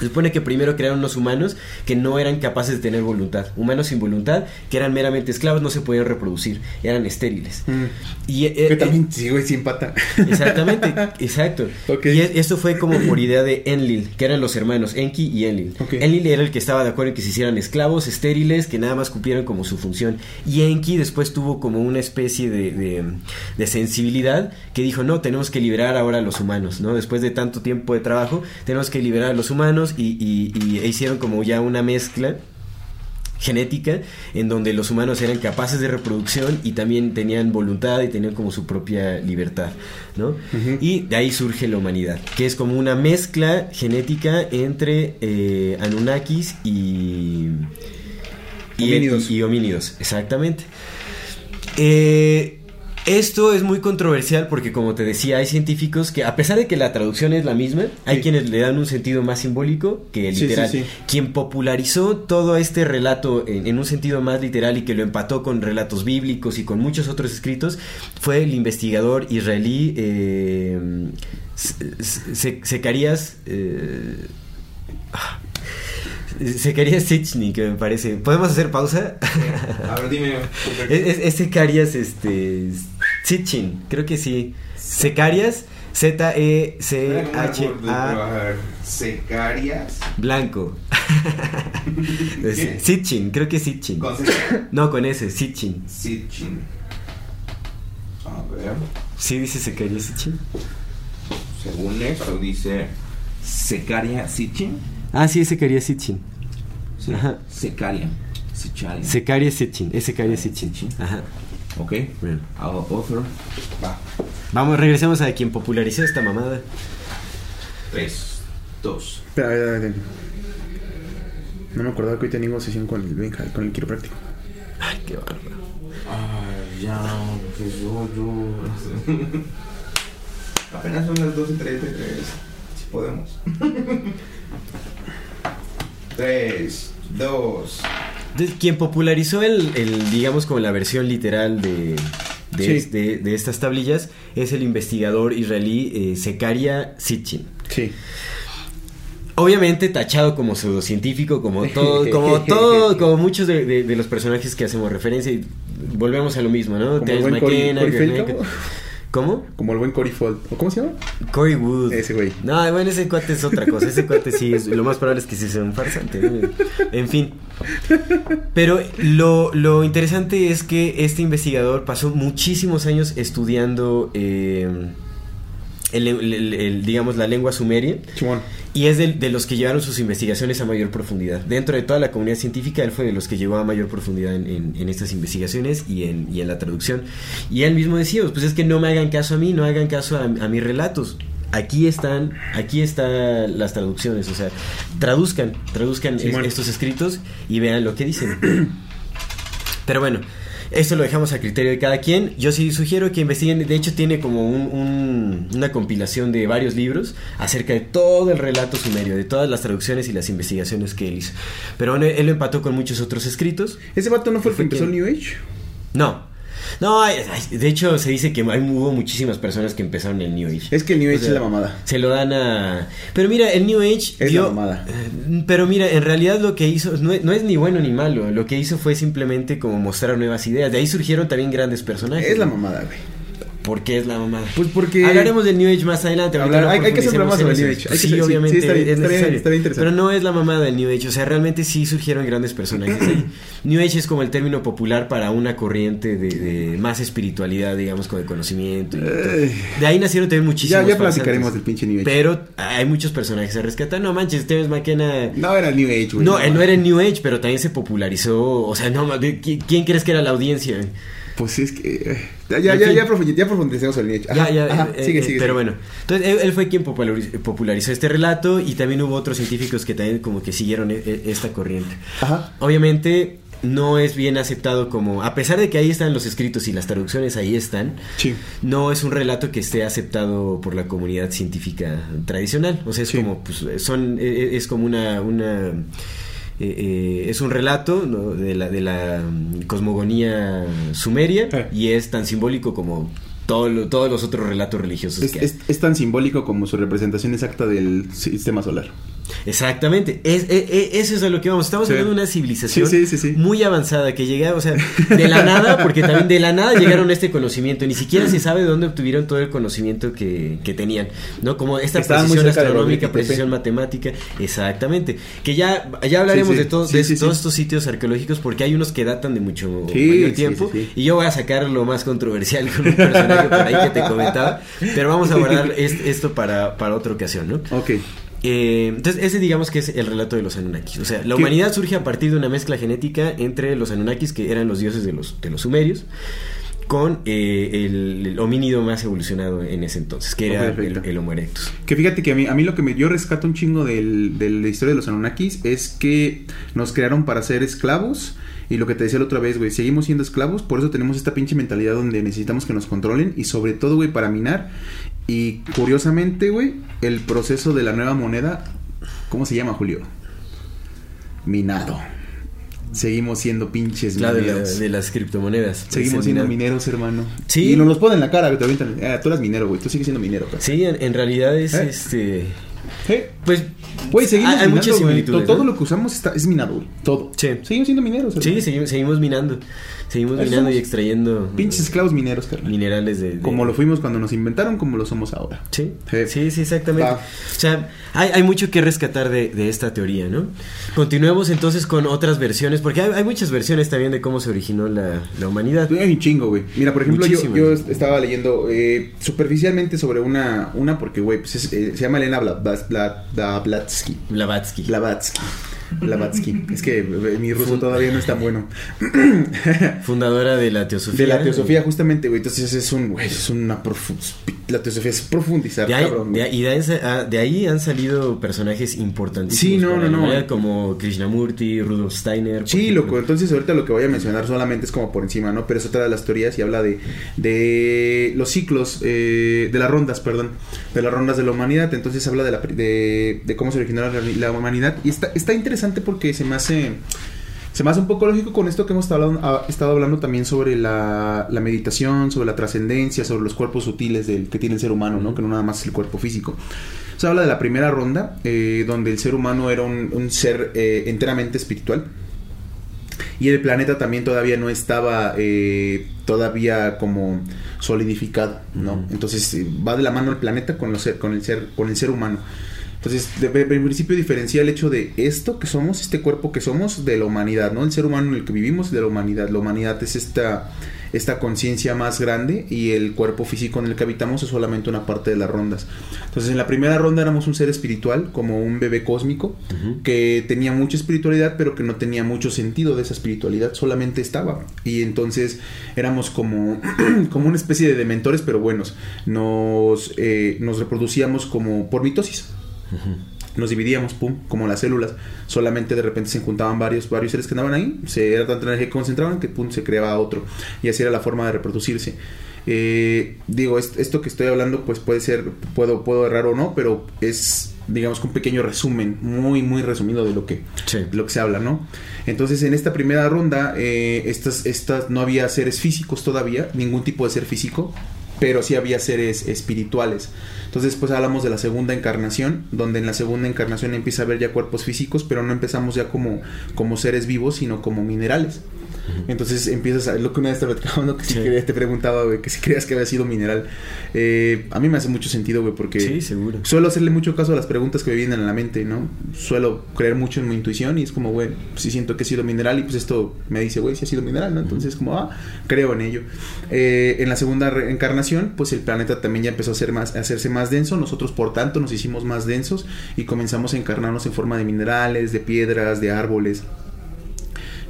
Se supone que primero crearon unos humanos que no eran capaces de tener voluntad. Humanos sin voluntad, que eran meramente esclavos, no se podían reproducir. Eran estériles. Mm. Y, eh, Que eh, también, sí, güey, sí empata. Exactamente, exacto. Y es- esto fue como por idea de Enlil, que eran los hermanos Enki y Enlil. Enlil era el que estaba de acuerdo en que se hicieran esclavos, estériles, que nada más cumplieran como su función. Y Enki después tuvo como una especie de, de- de sensibilidad que dijo, no, tenemos que liberar ahora a los humanos, ¿no? Después de tanto tiempo de trabajo, tenemos que liberar a los humanos y, y- y e hicieron como ya una mezcla genética en donde los humanos eran capaces de reproducción y también tenían voluntad y tenían como su propia libertad, ¿no? Y de ahí surge la humanidad, que es como una mezcla genética entre eh, Anunnakis y, y Homínidos. y- y homínidos, exactamente. Eh, esto es muy controversial porque, como te decía, hay científicos que, a pesar de que la traducción es la misma, hay Sí. quienes le dan un sentido más simbólico que el Sí, sí, literal. Quien popularizó todo este relato en, en un sentido más literal y que lo empató con relatos bíblicos y con muchos otros escritos fue el investigador israelí eh. Eh, ah, Zecarías Sichny, que me parece. ¿Podemos hacer pausa? A ver, dime. Es, es, es Secarias, este. Sitchin, creo que sí. Secarias, Z-E-C-H-A. Secarias. Blanco. Sitchin, creo que es Sitchin. Con No, con ese, Sitchin. Sitchin. A ver. Sí, dice Secarias Sitchin. según esto dice Secaria Sitchin. Ah, sí, es Secaria Sitchin. Sí, Ajá. Secaria. Sicharia. Secaria Sitchin, es Secaria Sitchin. Ajá. ok. Bien. Author. Va. Vamos, regresemos a quien popularizó esta mamada. 3, 2. Espera, a ver, a ver, a ver. No me acordaba que hoy teníamos sesión con el Benja, con el quiropráctico. Ay, qué bárbaro. Ay, ya, pues yo, yo. Apenas son las 12.33. Si podemos. 3, 2. Entonces, quien popularizó el, el, digamos, como la versión literal de, de, Sí. es- de- de estas tablillas es el investigador israelí eh, Zekaria Sitchin. Sí. Obviamente tachado como pseudocientífico, como todo, como todo, como muchos de, de- de los personajes que hacemos referencia y volvemos a lo mismo, ¿no? Terence McKenna, Cory. ¿Cómo? Como el buen Cory Fold. ¿O ¿Cómo se llama? Corey Wood. Ese güey. No, bueno, ese cuate es otra cosa. Ese cuate sí es. Lo más probable es que sí sea un farsante. ¿no? En fin. Pero lo, lo interesante es que este investigador pasó muchísimos años estudiando. eh, el- el- el- digamos, la lengua sumeria. Chimón. Y es de, de los que llevaron sus investigaciones a mayor profundidad. Dentro de toda la comunidad científica, él fue de los que llevó a mayor profundidad en, en- en estas investigaciones y en, y en la traducción. Y él mismo decía, pues es que no me hagan caso a mí, no hagan caso a, a mis relatos. Aquí están, aquí están las traducciones, o sea, traduzcan, traduzcan es- estos escritos y vean lo que dicen. Pero bueno, esto lo dejamos a criterio de cada quien. Yo sí sugiero que investiguen. De hecho, tiene como un- un- una compilación de varios libros acerca de todo el relato sumerio, de todas las traducciones y las investigaciones que él hizo. Pero bueno, él lo empató con muchos otros escritos. ¿Ese vato no fue el que empezó New Age? No. No, ay, ay, de hecho se dice que hay, hubo muchísimas personas que empezaron el New Age. Es que el New O Age sea, es la mamada. Se lo dan a... Pero mira, el New Age Es dio- la mamada. Eh, Pero mira, en realidad lo que hizo no no es ni bueno ni malo. Lo que hizo fue simplemente como mostrar nuevas ideas. De ahí surgieron también grandes personajes. Es la mamada, güey. ¿Por qué es la mamada? Pues porque- Hablaremos del New Age más adelante. Hablar- no hay- hay que hacer profundicemos programas sobre el New. Age. Hay Sí, sí, obviamente sí, está bien, es necesario. interesante. Pero no es la mamada del New Age. O sea, realmente sí surgieron grandes personajes ahí. New Age es como el término popular para una corriente de, de más espiritualidad, digamos, con el conocimiento. y. De ahí nacieron también Ya, muchísimos ya farsantes. platicaremos del pinche New Age. Pero hay muchos personajes a rescatar. No manches, Terence McKenna. No era el New Age, güey. No, él no era el New Age, pero también se popularizó. O sea, no, ma- de- ¿qui- ¿quién crees que era la audiencia? Pues sí, es que. eh, Ya, ya, ya, ya, profundicemos Age. Ajá, ya, ya, eh, sigue, eh, sigue. Pero bueno, entonces él, fue quien populariz- popularizó este relato y también hubo otros científicos que también como que siguieron e- e- esta corriente. Ajá. Obviamente no es bien aceptado como, a pesar de que ahí están los escritos y las traducciones ahí están, Sí. no es un relato que esté aceptado por la comunidad científica tradicional. O sea, es Sí. como, pues, son, eh, es como una, una eh, eh, es un relato ¿no? de la, de la mm, cosmogonía sumeria Eh. y es tan simbólico como todo lo- todos los otros relatos religiosos Es, que hay. es- es tan simbólico como su representación exacta del sistema solar. Exactamente, es, e- e- eso es a lo que vamos. Estamos Sí. hablando de una civilización Sí, sí, muy avanzada que llega, o sea, de la nada, porque también de la nada llegaron a este conocimiento. Ni siquiera se sabe de dónde obtuvieron todo el conocimiento que, que tenían, ¿no? Como esta Estaban precisión astronómica, precisión matemática, exactamente. Que ya, ya hablaremos de, todo- de todos estos sitios arqueológicos porque hay unos que datan de mucho mayor tiempo. Y yo voy a sacar lo más controversial con un personaje por ahí que te comentaba. Pero vamos a guardar es- esto para, para otra ocasión, ¿no? Ok. Eh, entonces, ese digamos que es el relato de los Anunnakis. O sea, la ¿Qué? humanidad surge a partir de una mezcla genética entre los Anunnakis, que eran los dioses de los, de los sumerios, con eh, el, el homínido más evolucionado en ese entonces, que era el, el Homo erectus. Que fíjate que a mí, a mí lo que me, yo rescato un chingo del- de la historia de los Anunnakis es que nos crearon para ser esclavos. Y lo que te decía la otra vez, güey, seguimos siendo esclavos, por eso tenemos esta pinche mentalidad donde necesitamos que nos controlen y sobre todo, güey, para minar. Y curiosamente, güey, el proceso de la nueva moneda, ¿cómo se llama, Julio? Minado. Seguimos siendo pinches La de, la- mineros. de las criptomonedas. Seguimos Es el siendo mineros, hermano. Sí. Y nos los ponen en la cara, güey, te avientan. Ah, tú eres minero, güey. Tú sigues siendo minero, güey. Sí, en, en realidad es ¿Eh? este. Sí. Pues Güey, seguimos hay, minando, muchas güey. similitudes. Todo ¿no? lo que usamos está, es minado, güey. Todo. Sí. Seguimos siendo mineros. Sí, hermano. seguimos, seguimos minando. Seguimos Eso minando y extrayendo Pinches esclavos mineros, carnal. minerales de, de- Como lo fuimos cuando nos inventaron, como lo somos ahora. Sí, Sí. sí, sí, exactamente. Va. O sea, hay, hay mucho que rescatar de, de esta teoría, ¿no? Continuemos entonces con otras versiones, porque hay, hay muchas versiones también de cómo se originó la, la humanidad. Hay un chingo, güey. Mira, por ejemplo, yo, yo est- estaba leyendo eh, superficialmente sobre una, una porque, güey, pues es- eh, se llama Elena Bla- Bla- Bla- Bla- Blavatsky. Blavatsky. Blavatsky. Blavatsky. Es que eh, mi ruso todavía no es tan bueno. Fundadora de la teosofía. De la teosofía, justamente, güey. Entonces es un, güey, es una La teosofía es profundizar, De ahí, cabrón. de, güey. y de ahí, ah, de ahí han salido personajes importantísimos. Sí, no, no, Como Krishnamurti, Rudolf Steiner. Sí, ejemplo. loco. Entonces ahorita lo que voy a mencionar solamente es como por encima, ¿no? Pero es otra de las teorías y habla de, de los ciclos, eh, de las rondas, perdón, de las rondas de la humanidad. Entonces habla de, la, de cómo se originó la, la humanidad. Y está, está interesante porque se me hace... Se me hace un poco lógico con esto que hemos estado hablando, ah, estado hablando también sobre la, la meditación, sobre la trascendencia, sobre los cuerpos sutiles del, que tiene el ser humano, ¿no? Que no nada más es el cuerpo físico. Se habla de la primera ronda, eh, donde el ser humano era un, un ser eh, enteramente espiritual. Y el planeta también todavía no estaba eh, todavía como solidificado, ¿no? Entonces eh, va de la mano el planeta con, los con, el, ser, con el ser humano. Entonces, en principio diferencia el hecho de esto que somos, este cuerpo que somos, de la humanidad, ¿no? El ser humano en el que vivimos de la humanidad. La humanidad es esta, esta conciencia más grande y el cuerpo físico en el que habitamos es solamente una parte de las rondas. Entonces, en la primera ronda éramos un ser espiritual, como un bebé cósmico, que tenía mucha espiritualidad, pero que no tenía mucho sentido de esa espiritualidad, solamente estaba. Y entonces éramos como, como una especie de dementores, pero buenos. Nos, eh, nos reproducíamos como por mitosis. Nos dividíamos, pum, como las células. Solamente de repente se juntaban varios, varios seres que andaban ahí. Se era tanta energía que concentraban que pum, se creaba otro. Y así era la forma de reproducirse. Eh, digo, es- esto que estoy hablando, pues puede ser, puedo, puedo errar o no, pero es, digamos un pequeño resumen, muy, muy resumido de lo que, Sí. de lo que se habla, ¿no? Entonces, en esta primera ronda, eh, estas, estas, no había seres físicos todavía, ningún tipo de ser físico, pero sí había seres espirituales. Entonces, pues hablamos de la segunda encarnación, donde en la segunda encarnación empieza a haber ya cuerpos físicos, pero no empezamos ya como, como seres vivos, sino como minerales. Entonces empiezas a lo que una vez te platicaba, ¿no? que si Sí. te preguntaba, güey, que si creías que había sido mineral. Eh, a mí me hace mucho sentido, güey, porque Sí, seguro. suelo hacerle mucho caso a las preguntas que me vienen a la mente, ¿no? Suelo creer mucho en mi intuición y es como, güey, sí siento que he sido mineral y pues esto me dice, güey, sí ha sido mineral, ¿no? Entonces, como, ah, creo en ello. Eh, en la segunda reencarnación, pues el planeta también ya empezó a, ser más, a hacerse más denso, nosotros por tanto nos hicimos más densos y comenzamos a encarnarnos en forma de minerales, de piedras, de árboles,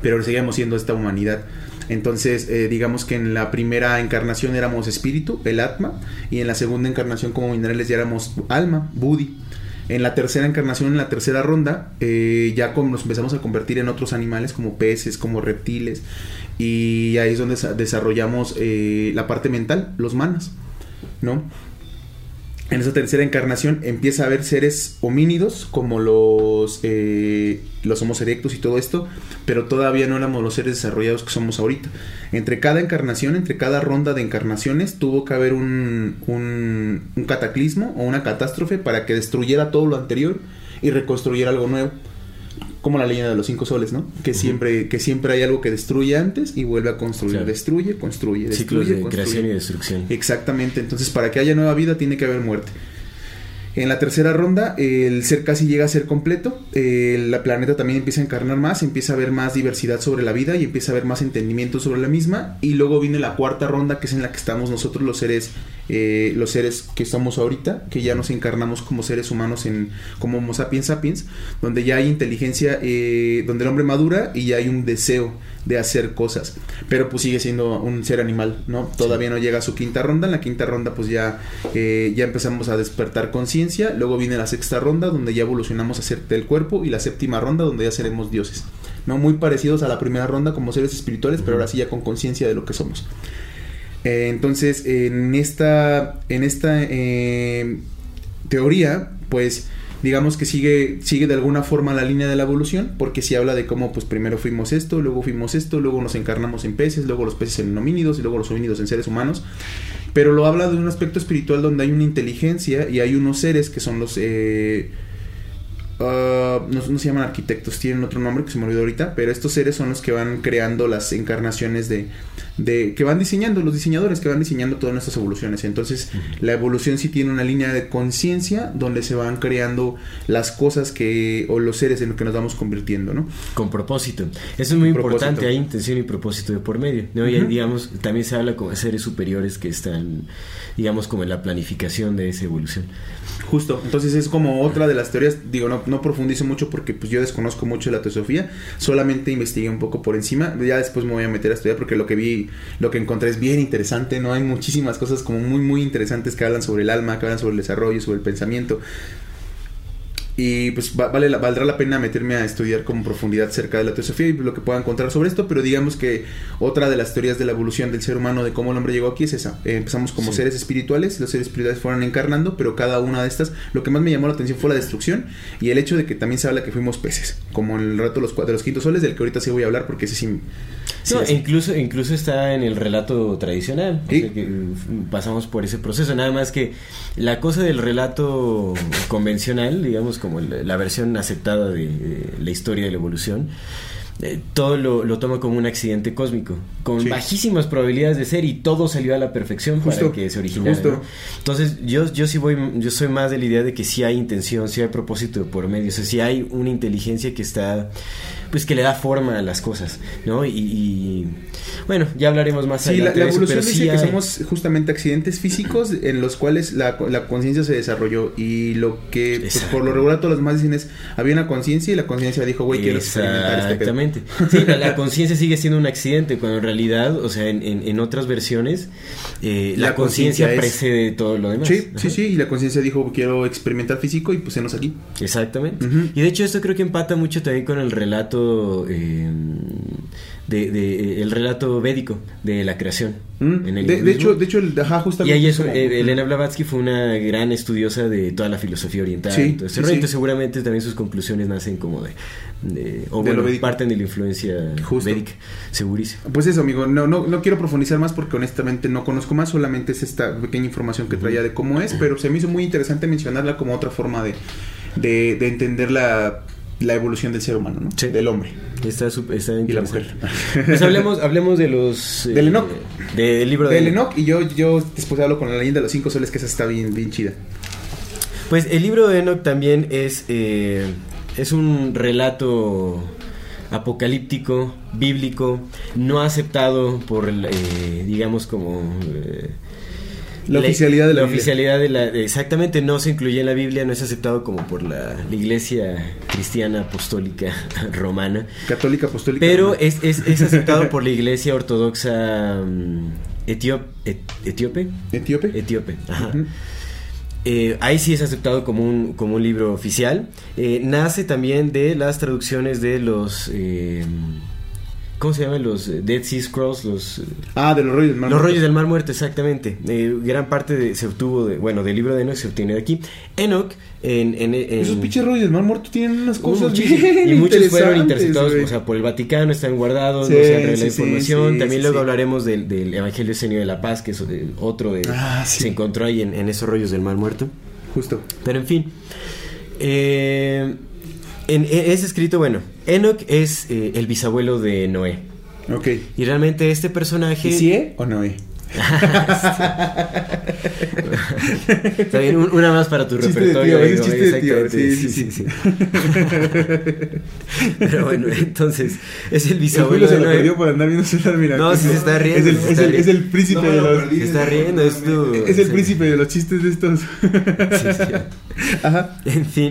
pero seguíamos siendo esta humanidad. Entonces, eh, digamos que en la primera encarnación éramos espíritu, el atma, y en la segunda encarnación como minerales ya éramos alma, buddhi. En la tercera encarnación, en la tercera ronda, eh, ya como nos empezamos a convertir en otros animales como peces, como reptiles, y ahí es donde desa- desarrollamos eh, la parte mental, los manas, ¿no? En esa tercera encarnación empieza a haber seres homínidos como los, eh, los y todo esto, pero todavía no éramos los seres desarrollados que somos ahorita. Entre cada encarnación, entre cada ronda de encarnaciones, tuvo que haber un, un, un cataclismo o una catástrofe para que destruyera todo lo anterior y reconstruyera algo nuevo. Como la leyenda de los cinco soles, ¿no? Que siempre, que siempre hay algo que destruye antes y vuelve a construir. Claro. Destruye, construye, Ciclos destruye, de construye. creación y destrucción. Exactamente, entonces para que haya nueva vida tiene que haber muerte. En la tercera ronda, el ser casi llega a ser completo. El la planeta también empieza a encarnar más, empieza a haber más diversidad sobre la vida y empieza a haber más entendimiento sobre la misma. Y luego viene la cuarta ronda, que es en la que estamos nosotros los seres, eh, los seres que estamos ahorita, que ya nos encarnamos como seres humanos en como Homo sapiens sapiens, donde ya hay inteligencia, eh, donde el hombre madura y ya hay un deseo de hacer cosas. Pero pues sigue siendo un ser animal, ¿no? Todavía no llega a su quinta ronda. En la quinta ronda pues ya, eh, ya empezamos a despertar conciencia. Luego viene la sexta ronda donde ya evolucionamos a ser del cuerpo. Y la séptima ronda donde ya seremos dioses. ¿No? Muy parecidos a la primera ronda como seres espirituales, pero ahora sí ya con conciencia de lo que somos. Eh, entonces, en esta, en esta eh, teoría, pues digamos que sigue, sigue de alguna forma la línea de la evolución, porque si habla de cómo pues primero fuimos esto, luego fuimos esto, luego nos encarnamos en peces, luego los peces en homínidos y luego los homínidos en seres humanos. Pero lo habla de un aspecto espiritual donde hay una inteligencia y hay unos seres que son los... Eh, Uh, no, no, se llaman arquitectos, tienen otro nombre que se me olvidó ahorita, pero estos seres son los que van creando las encarnaciones de, de que van diseñando, los diseñadores que van diseñando todas nuestras evoluciones. Entonces, la evolución sí tiene una línea de conciencia donde se van creando las cosas que, o los seres en los que nos vamos convirtiendo, ¿no? Con propósito. Eso es muy importante, hay intención y propósito de por medio, ¿no? Y digamos, también se habla como de seres superiores que están, digamos, como en la planificación de esa evolución. Justo, entonces es como otra de las teorías, digo, no, no profundizo mucho porque pues yo desconozco mucho la teosofía, solamente investigué un poco por encima, ya después me voy a meter a estudiar porque lo que vi, lo que encontré es bien interesante, ¿no? Hay muchísimas cosas como muy, muy interesantes que hablan sobre el alma, que hablan sobre el desarrollo, sobre el pensamiento, y pues vale valdrá la pena meterme a estudiar con profundidad cerca de la teosofía y lo que pueda encontrar sobre esto, pero digamos que otra de las teorías de la evolución del ser humano, de cómo el hombre llegó aquí, es esa. Eh, empezamos como seres espirituales, los seres espirituales fueron encarnando, pero cada una de estas, lo que más me llamó la atención fue la destrucción y el hecho de que también se habla que fuimos peces, como en el rato de los, de los quintos soles, del que ahorita sí voy a hablar porque ese sí... sí no, incluso, incluso está en el relato tradicional, ¿Sí? o sea que pasamos por ese proceso, nada más que la cosa del relato convencional, digamos, como el, la versión aceptada de, de, la historia de la evolución, eh, todo lo, lo, toma como un accidente cósmico, con sí. bajísimas probabilidades de ser y todo salió a la perfección justo, para que se originara. ¿no? Entonces yo, yo sí voy, yo soy más de la idea de que sí hay intención, sí hay propósito por medio, o sea, sí hay una inteligencia que está, pues que le da forma a las cosas, ¿no? Y, y bueno, ya hablaremos más sí, adelante la, evolución dice sí que hay... somos justamente accidentes físicos en los cuales la, la conciencia se desarrolló y lo que pues, por lo regular todos los demás dicen es había una conciencia y la conciencia dijo güey quiero experimentar este. Exactamente. Sí, la, la conciencia sigue siendo un accidente cuando en realidad, o sea, en, en, en otras versiones eh, la, conciencia precede todo lo demás. Sí, sí, sí, y la conciencia dijo quiero experimentar físico y pues enos aquí. Exactamente. Uh -huh. Y de hecho esto creo que empata mucho también con el relato eh, de, de, el relato védico de la creación. Mm. En el de, de, hecho, de hecho, el ajá, justamente. Y ahí eso, eh, Elena Blavatsky fue una gran estudiosa de toda la filosofía oriental. Sí, entonces, sí, entonces sí. seguramente también sus conclusiones nacen como de, de o bueno, parten de la influencia Justo. védica, segurísimo. Pues eso, amigo, no, no, no quiero profundizar más porque honestamente no conozco más, solamente es esta pequeña información que traía de cómo es, pero se me hizo muy interesante mencionarla como otra forma de, de, de entender la la evolución del ser humano, ¿no? Sí. Del hombre. Está, está y la mujer. Pues hablemos, hablemos de los... Del Enoch. Eh, del libro de... Del Enoch. Y yo, yo después hablo con la leyenda de los cinco soles, que esa está bien, bien chida. Pues el libro de Enoch también es... Eh, es un relato apocalíptico, bíblico, no aceptado por, eh, digamos, como... Eh, la oficialidad de la, la Biblia. oficialidad de la exactamente no se incluye en la Biblia no es aceptado como por la, la iglesia cristiana apostólica romana católica apostólica pero romana. Es, es, es, aceptado por la iglesia ortodoxa um, etiop, et, etíope etíope etíope ajá. Uh -huh. Eh, ahí sí es aceptado como un, como un libro oficial. Eh, nace también de las traducciones de los... Eh, ¿Cómo se llaman los Dead Sea Scrolls? Los, ah, de los rollos del Mar Muerto. Los rollos del Mar Muerto, exactamente. Eh, gran parte de, se obtuvo, de, bueno, del libro de Enoch se obtiene de aquí. Enoch, en... en, en Esos pinches rollos del Mar Muerto tienen unas cosas bien Y muchos fueron interceptados, wey. o sea, por el Vaticano, están guardados, sí, no se revelado sí, información. Sí, También luego hablaremos del, del Evangelio Señor de la Paz, que es otro de... Ah, se encontró ahí en, en esos rollos del Mar Muerto. Justo. Pero en fin. Eh, en, es escrito, bueno, Enoch es eh, el bisabuelo de Noé. Ok. Y realmente este personaje. ¿Y si es o Noé? Está bien, una más para tu chiste repertorio. De tío, chiste de tío. Sí, sí, sí, sí. Pero bueno, entonces es el bisabuelo. El se lo perdió por andar viendo celular, mira. No, si se está riendo. Es el, se es el, es el príncipe no, de los. Se está riendo, es tu. Es el príncipe de los chistes de estos. sí, sí. Ajá. En fin.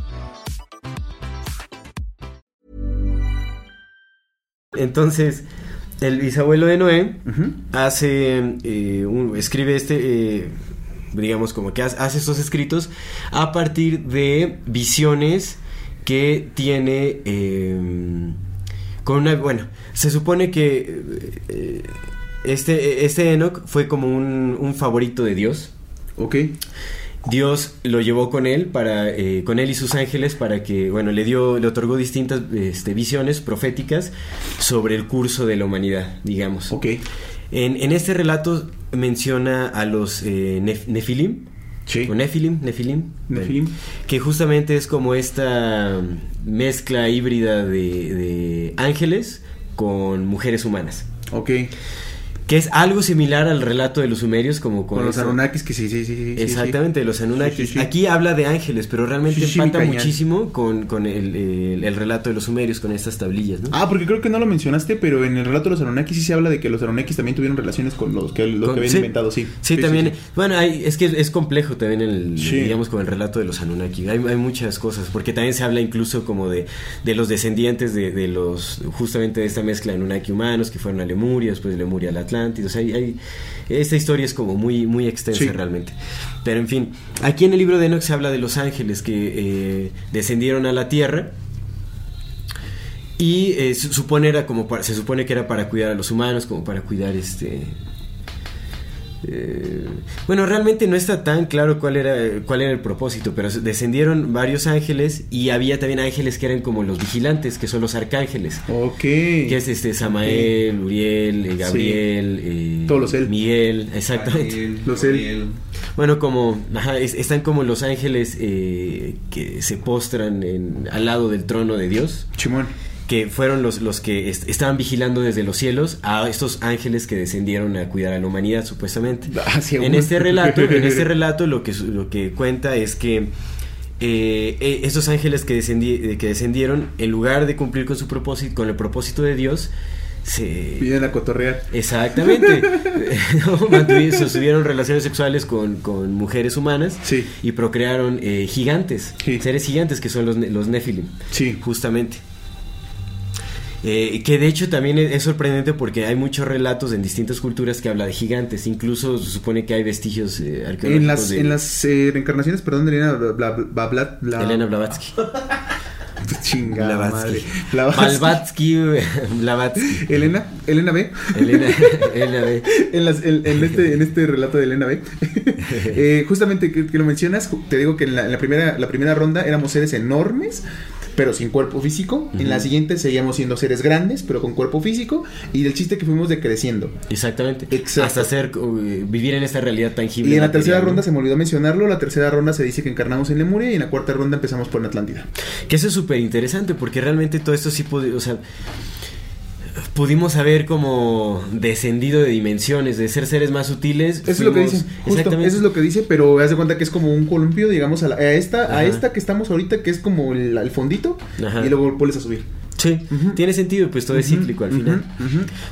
Entonces, el bisabuelo de Noé hace, eh, un- escribe este, eh, digamos, como que hace estos escritos a partir de visiones que tiene eh, con una, bueno, se supone que este, este Enoch fue como un, un favorito de Dios. Ok. Dios lo llevó con él para eh, con él y sus ángeles para que bueno le dio le otorgó distintas este, visiones proféticas sobre el curso de la humanidad digamos Ok. en, en este relato menciona a los eh, nef- nefilim Sí. o nefilim nefilim Nefilim. bueno, que justamente es como esta mezcla híbrida de, de ángeles con mujeres humanas Ok. Que es algo similar al relato de los sumerios como con, Con los Anunnakis que sí, sí, sí. Exactamente, sí. los Anunnakis. Sí. Aquí habla de ángeles, pero realmente cañón. muchísimo con, con el, el- el relato de los sumerios, con estas tablillas, ¿no? Ah, porque creo que no lo mencionaste, pero en el relato de los Anunnakis sí se habla de que los Anunnakis también tuvieron relaciones con los que, los Con- que habían sí. inventado, sí. Sí, también. Bueno, hay- es que es complejo también el, digamos, con el relato de los Anunnaki. Hay, hay muchas cosas, porque también se habla incluso como de, de los descendientes de, de los, justamente de esta mezcla de Anunnaki humanos que fueron a Lemuria, después de Lemuria al O sea, hay, hay- esta historia es como muy, muy extensa Sí. realmente. Pero en fin, aquí en el libro de Enoch se habla de los ángeles que eh, descendieron a la tierra. Y eh, supone era como para- se supone que era para cuidar a los humanos, como para cuidar este eh, bueno, realmente no está tan claro cuál era cuál era el propósito, pero descendieron varios ángeles y había también ángeles que eran como los vigilantes, que son los arcángeles. Ok. Que es este Samael, Uriel, eh, Gabriel, eh, Todos los él. Miguel, exactamente. Ariel, Los él. Bueno, como ajá, es- están como los ángeles eh, que se postran en- al lado del trono de Dios Chimón. Que fueron los, los que est- estaban vigilando desde los cielos a estos ángeles que descendieron a cuidar a la humanidad supuestamente. Ah, en este relato, en este relato lo que lo que cuenta es que eh, eh, estos ángeles que, descendi- eh, que descendieron, en lugar de cumplir con su propósito, con el propósito de Dios, se Vienen a cotorrear. Exactamente. No, sostuvieron relaciones sexuales con, con mujeres humanas Sí. y procrearon eh, gigantes, Sí. seres gigantes que son los, los Nephilim. Sí. Justamente. Eh, que de hecho también es, es sorprendente porque hay muchos relatos en distintas culturas que habla de gigantes. Incluso se supone que hay vestigios eh, arqueológicos En las, de en las eh, reencarnaciones, perdón, de Elena Bla, Bla- Bla- Bla- Bla- Elena Blavatsky. Chingada Blavatsky. madre. Blavatsky. Elena, Elena B. Elena, Elena B. en, las- en- en este, en este relato de Elena B. Eh, justamente que, que lo mencionas, te digo que en la, en la primera, la primera ronda éramos seres enormes, pero sin cuerpo físico. En la siguiente seguíamos siendo seres grandes, pero con cuerpo físico. Y del chiste que fuimos decreciendo. Exactamente. Exacto. Hasta hacer eh, vivir en esta realidad tangible. Y en la tercera ¿no? ronda se me olvidó mencionarlo. La tercera ronda se dice que encarnamos en Lemuria. Y en la cuarta ronda empezamos por en Atlántida. Que eso es súper interesante porque realmente todo esto sí puede, o sea, pudimos haber como descendido de dimensiones, de ser seres más sutiles. Eso es lo que dice. Exactamente. eso es lo que dice, pero haz de cuenta que es como un columpio, digamos, a, la- a esta, a esta que estamos ahorita, que es como el, el fondito, Ajá. y luego vuelves a subir. Sí, tiene sentido, pues todo es cíclico al final.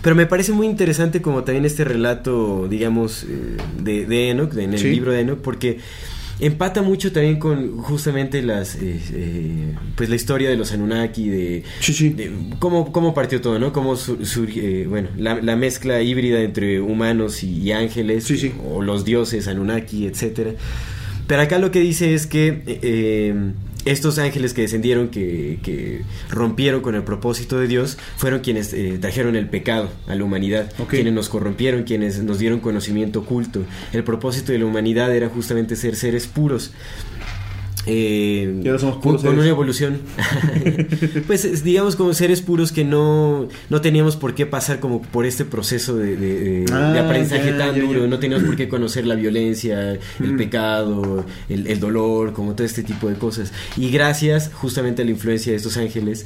Pero me parece muy interesante como también este relato, digamos, eh, de, de Enoch, de- en el Sí. libro de Enoch, porque empata mucho también con justamente las, eh, eh, pues la historia de los Anunnaki, de, Sí, sí. de cómo, cómo partió todo, ¿no? Cómo su- surge, eh, bueno, la, la mezcla híbrida entre humanos y, y ángeles, Sí, o los dioses Anunnaki, etcétera. Pero acá lo que dice es que eh, estos ángeles que descendieron, que, que rompieron con el propósito de Dios, fueron quienes eh, trajeron el pecado a la humanidad, quienes nos corrompieron, quienes nos dieron conocimiento oculto. El propósito de la humanidad era justamente ser seres puros. Eh, Y ahora somos con, puros con seres. una evolución. pues es, digamos como seres puros que no, no teníamos por qué pasar como por este proceso de, Ah, de aprendizaje ya, tan ya, duro, ya. no teníamos por qué conocer la violencia, el Mm. pecado, el, el dolor, como todo este tipo de cosas. Y gracias justamente a la influencia de estos ángeles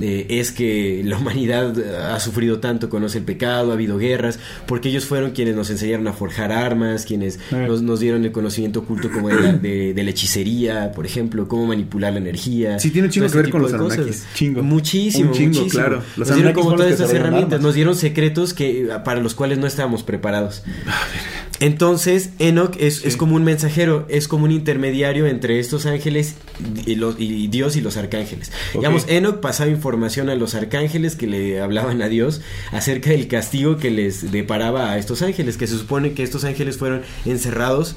eh, es que la humanidad ha sufrido tanto, conoce el pecado, ha habido guerras, porque ellos fueron quienes nos enseñaron a forjar armas, quienes Eh. nos, nos dieron el conocimiento oculto como de la, de- de la hechicería, por ejemplo, cómo manipular la energía. Sí, tiene un chingo que ver con los cosas. Chingo. Muchísimo, Un chingo, muchísimo. claro. Los Nos dieron como todas estas herramientas, nos dieron secretos que para los cuales no estábamos preparados. Entonces, Enoch es, es como un mensajero, es como un intermediario entre estos ángeles y, los- y Dios y los arcángeles. Digamos, Enoch pasaba información a los arcángeles que le hablaban a Dios acerca del castigo que les deparaba a estos ángeles, que se supone que estos ángeles fueron encerrados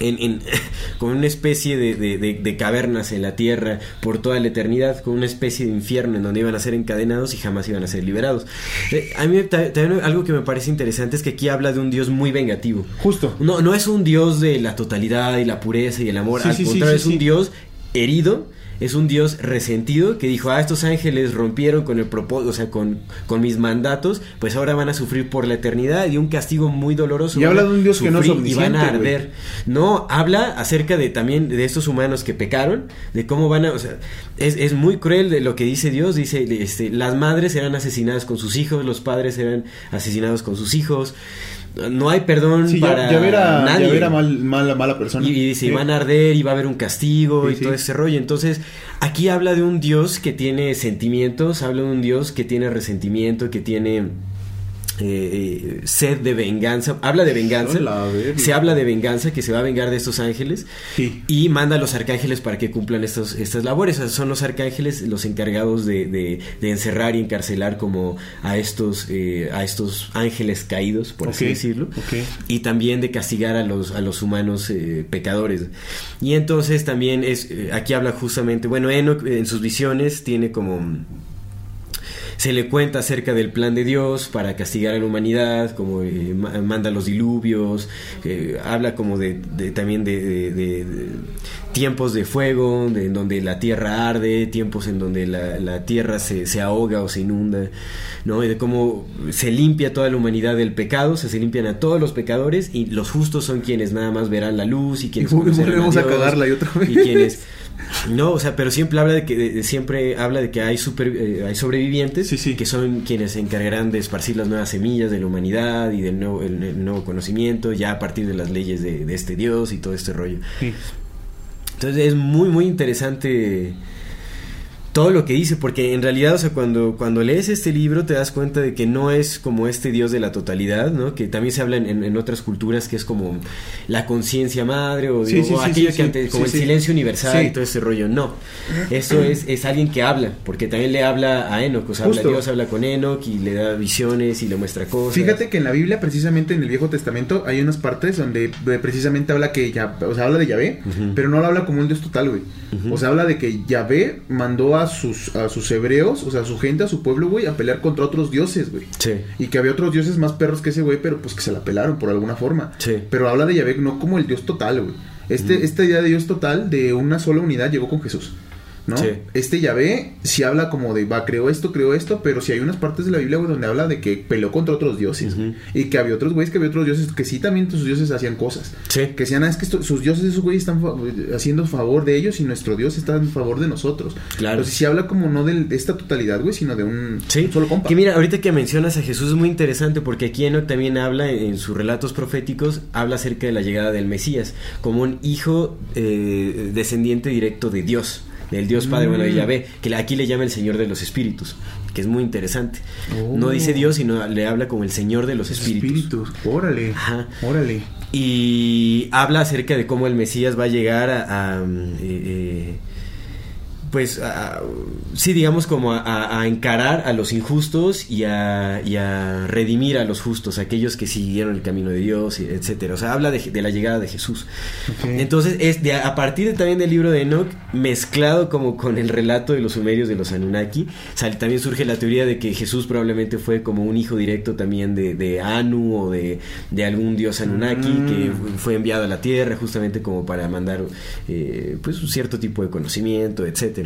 en, en- con una especie de, de- de- de cavernas en la tierra por toda la eternidad, con una especie de infierno en donde iban a ser encadenados y jamás iban a ser liberados. Eh, a mí ta- también algo que me parece interesante es que aquí habla de un Dios muy vengativo. Justo. No, no es un Dios de la totalidad y la pureza y el amor, Sí, al sí, contrario, sí, es un. Dios herido. Es un Dios resentido que dijo, ah, estos ángeles rompieron con el propósito, o sea, con, con mis mandatos, pues ahora van a sufrir por la eternidad y un castigo muy doloroso. Y habla de un Dios que no es y van a arder. No, habla acerca de también de estos humanos que pecaron, de cómo van a, o sea, es, es muy cruel de lo que dice Dios, dice, este, las madres eran asesinadas con sus hijos, los padres eran asesinados con sus hijos. No hay perdón Sí, para ya verá, nadie. ya verá mal, mala, mala persona. Y, y Sí. van a arder y va a haber un castigo Sí, y todo ese rollo. Entonces, aquí habla de un Dios que tiene sentimientos, habla de un Dios que tiene resentimiento, que tiene eh, sed de venganza. Habla de venganza. Se habla de venganza, que se va a vengar de estos ángeles. Sí. Y manda a los arcángeles para que cumplan estos, estas labores. O sea, son los arcángeles los encargados de, de- de encerrar y encarcelar como a estos, eh, a estos ángeles caídos, por así decirlo y también de castigar a los, a los humanos eh, pecadores. Y entonces también es, aquí habla justamente, bueno, Enoch en sus visiones tiene como... Se le cuenta acerca del plan de Dios para castigar a la humanidad, como eh, ma- manda los diluvios, eh, habla como de, de- también de, de- de- de tiempos de fuego, de, en donde la tierra arde, tiempos en donde la, la tierra se, se ahoga o se inunda, ¿no? Y de cómo se limpia toda la humanidad del pecado, o sea, se limpian a todos los pecadores y los justos son quienes nada más verán la luz y quienes Y volvemos a cagarla y otra vez. y quienes no, o sea, pero siempre habla de que de- siempre habla de que hay super, eh, hay sobrevivientes Sí, sí. que son quienes se encargarán de esparcir las nuevas semillas de la humanidad y del nuevo, el, el nuevo conocimiento ya a partir de las leyes de, de este Dios y todo este rollo. Sí. Entonces es muy muy interesante todo lo que dice, porque en realidad, o sea, cuando, cuando lees este libro te das cuenta de que no es como este Dios de la totalidad, ¿no? Que también se habla en, otras culturas que es como la conciencia madre o, Sí, digo, sí, o sí, aquello que antes, como el silencio universal y todo ese rollo. No, eso es, es alguien que habla, porque también le habla a Enoch, o sea, habla. Dios, habla con Enoch y le da visiones y le muestra cosas. Fíjate que en la Biblia, precisamente en el Viejo Testamento, hay unas partes donde eh, precisamente habla que ya, o sea, habla de Yahvé, pero no lo habla como un Dios total, güey. O sea, habla de que Yahvé mandó a sus, a sus hebreos, o sea, a su gente, a su pueblo, güey, a pelear contra otros dioses, güey. Sí. Y que había otros dioses más perros que ese güey, pero pues que se la pelaron por alguna forma. Sí. Pero habla de Yahvé no como el Dios total, güey. Este, Esta idea de Dios total, de una sola unidad, llegó con Jesús. ¿No? Sí. Este Yahvé sí habla como de, va, creó esto, creó esto, pero sí hay unas partes de la Biblia, güey, donde habla de que peleó contra otros dioses. Y que había otros güeyes, que había otros dioses, que sí también sus dioses hacían cosas. Sí. Que decían, ah, es que esto- sus dioses, esos güeyes están haciendo favor de ellos y nuestro Dios está en favor de nosotros. Claro. Entonces sí habla como no de esta totalidad, güey, sino de un, Sí, un solo compa. que mira, ahorita que mencionas a Jesús es muy interesante porque aquí Enoch también habla en, en sus relatos proféticos, habla acerca de la llegada del Mesías, como un hijo eh, descendiente directo de Dios, del Dios Padre, bueno, de Mm. Yahvé, que aquí le llama el Señor de los Espíritus, que es muy interesante. Oh. No dice Dios, sino le habla como el Señor de los Espíritus. espíritus. Órale. Ajá. Órale. Y habla acerca de cómo el Mesías va a llegar a... a, mm, eh, eh, pues, a- sí, digamos como a, a- a encarar a los injustos y a, y a redimir a los justos, aquellos que siguieron el camino de Dios, etcétera. O sea, habla de, de la llegada de Jesús. Entonces, es de, a partir de- también del libro de Enoch, mezclado como con el relato de los sumerios de los Anunnaki, sale- también surge la teoría de que Jesús probablemente fue como un hijo directo también de, de Anu o de, de algún dios Anunnaki que fu- fue enviado a la tierra justamente como para mandar eh, pues un cierto tipo de conocimiento, etcétera.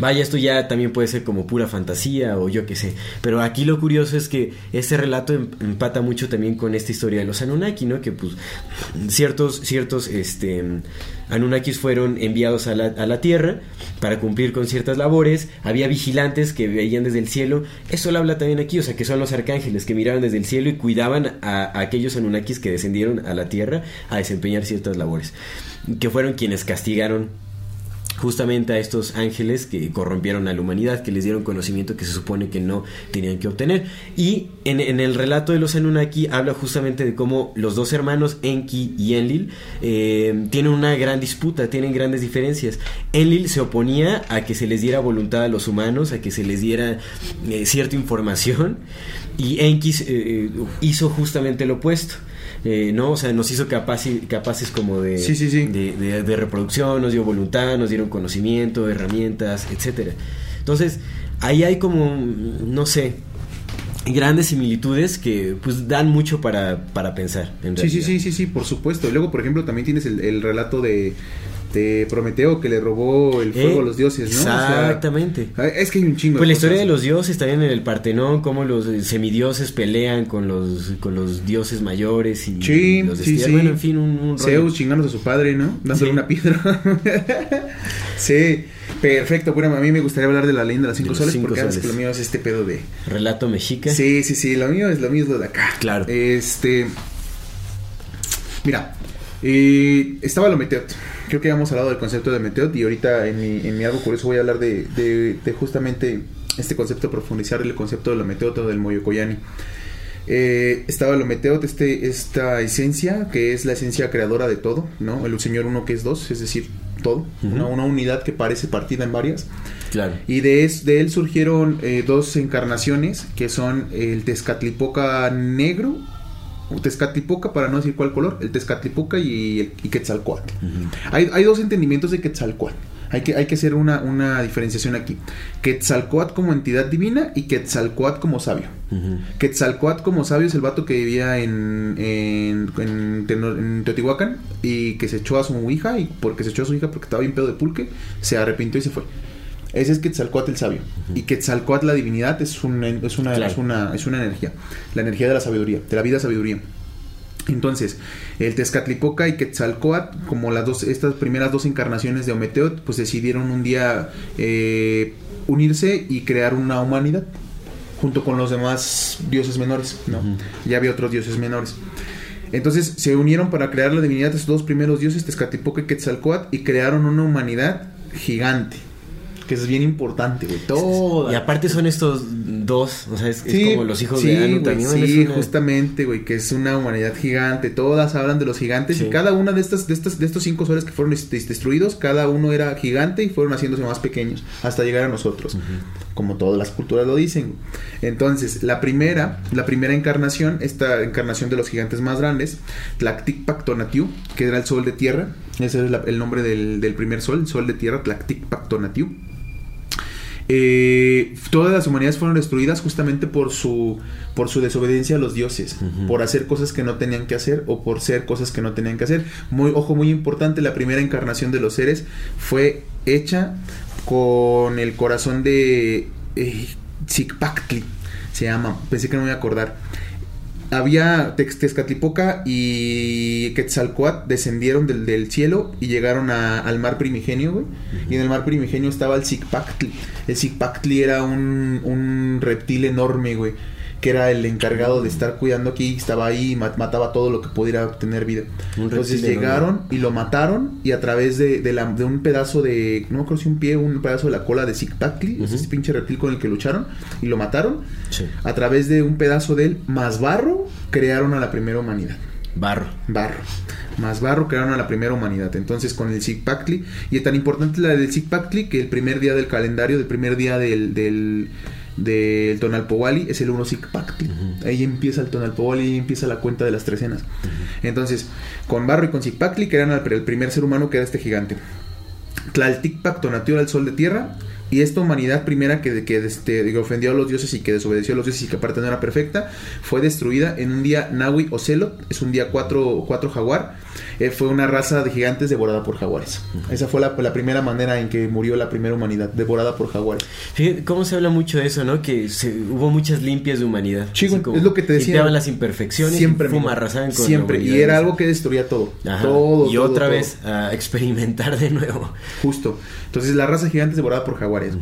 Vaya, esto ya también puede ser como pura fantasía o yo qué sé. Pero aquí lo curioso es que este relato em- empata mucho también con esta historia de los Anunnaki, ¿no? Que pues ciertos, ciertos, este, Anunnakis fueron enviados a la, Tierra para cumplir con ciertas labores. Había vigilantes que veían desde el cielo. Eso lo habla también aquí, o sea, que son los arcángeles que miraban desde el cielo y cuidaban a, a aquellos Anunnakis que descendieron a la Tierra a desempeñar ciertas labores. Que fueron quienes castigaron justamente a estos ángeles que corrompieron a la humanidad, que les dieron conocimiento que se supone que no tenían que obtener. Y en, el relato de los Anunnaki habla justamente de cómo los dos hermanos, Enki y Enlil, eh, tienen una gran disputa, tienen grandes diferencias. Enlil se oponía a que se les diera voluntad a los humanos, a que se les diera eh, cierta información, y Enki eh, hizo justamente lo opuesto. Eh, no, o sea, nos hizo capaci- capaces como de, Sí, sí, sí. de, de- de reproducción, nos dio voluntad, nos dieron conocimiento, herramientas, etcétera. Entonces, ahí hay como, no sé, grandes similitudes que pues dan mucho para, para pensar. En Sí, sí, sí, sí, sí, por supuesto. Y luego, por ejemplo, también tienes el, el relato de, de Prometeo que le robó el fuego Eh, a los dioses, ¿no? O sea, Exactamente. es que hay un chingo Pues la historia de los dioses también en el Partenón, cómo los eh, semidioses pelean con los, con los dioses mayores y Sí, los sí, sí. Bueno, en fin, un, un rollo. Zeus chingándose a su padre, ¿no? Dándole una piedra. sí, perfecto. Bueno, a mí me gustaría hablar de la leyenda de las cinco De soles cinco porque sabes soles. que lo mío es este pedo de... Relato mexica. Sí, sí, sí, lo mío es lo mío es lo de acá. Claro. Este. Mira, eh, estaba lo Meteot. Creo que ya hemos hablado del concepto de Meteot y ahorita en mi, en mi algo curioso voy a hablar de, de- de justamente este concepto, profundizar el concepto de lo Meteot o del Moyocoyani. Eh, estaba lo Meteot, este, esta esencia que es la esencia creadora de todo, ¿no? El Señor uno que es dos, es decir, todo, una, una unidad que parece partida en varias. Claro. Y de, es- de él surgieron eh, dos encarnaciones que son el Tezcatlipoca negro, Tezcatlipoca para no decir cuál color, el Tezcatlipoca y, el, y Quetzalcoatl. hay, hay dos entendimientos de Quetzalcoatl. Hay que, hay que hacer una, una diferenciación aquí. Quetzalcoatl como entidad divina y Quetzalcoatl como sabio. Quetzalcoatl como sabio es el vato que vivía en, en, en Teotihuacán y que se echó a su hija y porque se echó a su hija porque estaba bien pedo de pulque, se arrepintió y se fue. Ese es Quetzalcoatl el sabio. Y Quetzalcoatl la divinidad es una, es, una, Claro. es, una, es una energía. La energía de la sabiduría, de la vida sabiduría. Entonces, el Tezcatlipoca y Quetzalcoatl, como las dos, estas primeras dos encarnaciones de Ometeot, pues decidieron un día eh, unirse y crear una humanidad junto con los demás dioses menores, ¿no? Ya había otros dioses menores. Entonces se unieron para crear la divinidad de estos dos primeros dioses, Tezcatlipoca y Quetzalcoatl, y crearon una humanidad gigante. Que es bien importante, güey. Toda. Y aparte son estos dos, o sea, es, como los hijos sí, de Anu también. Sí, una- justamente, güey, que es una humanidad gigante. Todas hablan de los gigantes Sí. y cada una de estas, de estas, de estos cinco soles que fueron des- destruidos, cada uno era gigante y fueron haciéndose más pequeños hasta llegar a nosotros. Como todas las culturas lo dicen. Entonces, la primera, la primera encarnación, esta encarnación de los gigantes más grandes, Tlactic-Pactonatiu, que era el sol de tierra. Ese es la- el nombre del, del primer sol, el sol de tierra, Tlactic-Pactonatiu. Eh, todas las humanidades fueron destruidas justamente por su por su desobediencia a los dioses, por hacer cosas que no tenían que hacer o por ser cosas que no tenían que hacer. Muy ojo muy importante, la primera encarnación de los seres fue hecha con el corazón de eh, se llama, pensé que no me iba a acordar. Había Tex- Tezcatlipoca y Quetzalcoatl descendieron del, del cielo y llegaron a- al mar primigenio, güey. Y en el mar primigenio estaba el Zicpactli. El Zicpactli era un, un reptil enorme, güey. Que era el encargado de estar cuidando aquí. Estaba ahí y ma- mataba todo lo que pudiera tener vida. Un Entonces llegaron y lo mataron. Y a través de, de la- de un pedazo de. No me acuerdo si un pie un pedazo de la cola de Zicpactli. Ese pinche reptil con el que lucharon. Y lo mataron. Sí. A través de un pedazo de él más barro, crearon a la primera humanidad. Barro. Barro. más barro, crearon a la primera humanidad. Entonces con el Zigpactli, y es tan importante la del Zigpactli que el primer día del calendario, del primer día del, del, del Tonalpowali es el 1 Zigpactli. Ahí empieza el Tonalpowali, ahí empieza la cuenta de las trecenas. Entonces, con barro y con Zigpactli crearon al- el primer ser humano que era este gigante. Tlalticpac Tonatiuh el sol de tierra. Y esta humanidad primera que, que, este, que ofendió a los dioses y que desobedeció a los dioses y que aparte no era perfecta, fue destruida en un día Nahui Ocelot, es un día 4 jaguar. Eh, fue una raza de gigantes devorada por jaguares. Esa fue la, la primera manera en que murió la primera humanidad, devorada por jaguares. Fíjate cómo se habla mucho de eso, ¿no? Que se- hubo muchas limpias de humanidad. Así como es lo que te decía. Las imperfecciones Siempre, y arrasaban con Siempre. Y era algo que destruía todo. Ajá. Todo. y todo, otra todo. vez a experimentar de nuevo. Justo. Entonces la raza gigante es devorada por jaguares.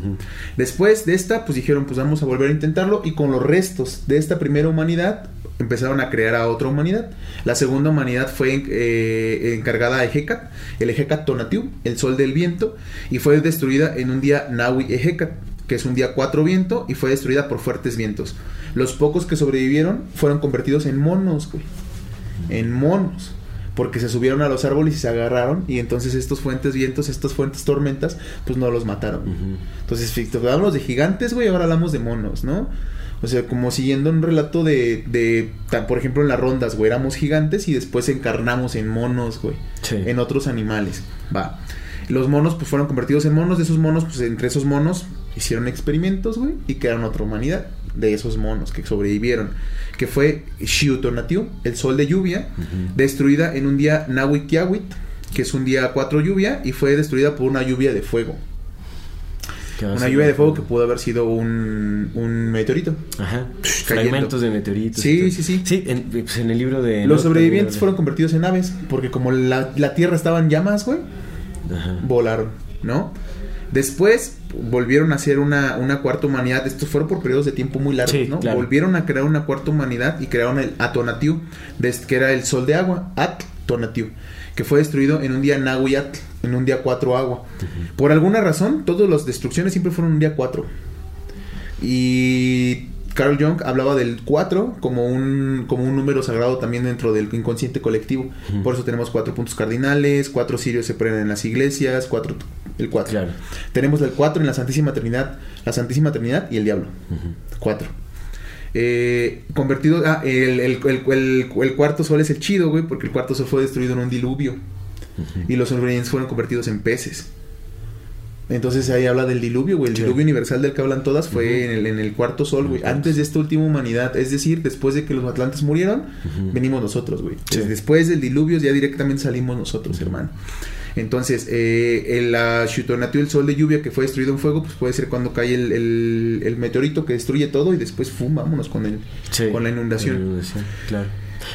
Después de esta, pues dijeron, pues vamos a volver a intentarlo. Y con los restos de esta primera humanidad, empezaron a crear a otra humanidad. La segunda humanidad fue eh, encargada a Ejecat, el Ejecat Tonatiuh, el sol del viento, y fue destruida en un día Nahui Ejecat, que es un día 4 viento, y fue destruida por fuertes vientos. Los pocos que sobrevivieron fueron convertidos en monos, güey. En monos. Porque se subieron a los árboles y se agarraron. Y entonces estos fuentes vientos, estas fuentes tormentas, pues no los mataron. Entonces, fíjate, hablamos de gigantes, güey, ahora hablamos de monos, ¿no? O sea, como siguiendo un relato de, de por ejemplo, en las rondas, güey, éramos gigantes y después encarnamos en monos, güey. Sí. En otros animales. Va. Los monos, pues fueron convertidos en monos. De esos monos, pues entre esos monos hicieron experimentos, güey, y crearon otra humanidad de esos monos que sobrevivieron. Que fue Xiutonatiuh, el sol de lluvia, destruida en un día Nahuikiawit, que es un día 4 lluvia, y fue destruida por una lluvia de fuego. Una lluvia de fuego que pudo haber sido un, un meteorito. Ajá. Cayendo. Fragmentos de meteoritos. Sí, sí, sí. Sí, en, pues en el libro de... Los sobrevivientes fueron convertidos en aves, porque como la, la tierra estaba en llamas, güey, Ajá. volaron, ¿no? Después volvieron a hacer una, una cuarta humanidad. Estos fueron por periodos de tiempo muy largos, Sí, ¿no? claro. Volvieron a crear una cuarta humanidad y crearon el Atonatiuh, des- que era el sol de agua, At-Tonatiuh, que fue destruido en un día Nahuiatl, en un día 4 agua. Por alguna razón, todas las destrucciones siempre fueron un día 4. Y Carl Jung hablaba del 4 como un, como un número sagrado también dentro del inconsciente colectivo. Por eso tenemos cuatro puntos cardinales, cuatro cirios se prenden en las iglesias, cuatro, el 4. Claro. Tenemos el 4 en la Santísima Trinidad, la Santísima Trinidad y el Diablo. 4. Eh, convertido, ah, el, el- el- cuarto sol es el chido, güey, porque el cuarto sol fue destruido en un diluvio. Y los sobrevivientes fueron convertidos en peces. Entonces ahí habla del diluvio, güey. El Sí. diluvio universal del que hablan todas fue en, el, en el cuarto sol, güey. Antes de esta última humanidad. Es decir, después de que los atlantes murieron, venimos nosotros, güey. Sí. Después del diluvio ya directamente salimos nosotros, hermano. Entonces, eh, el la Shutonatiuh, el sol de lluvia que fue destruido en fuego, pues puede ser cuando cae el, el- el meteorito que destruye todo y después, ¡fum! Vámonos con, el, Sí, con la inundación. la inundación, claro.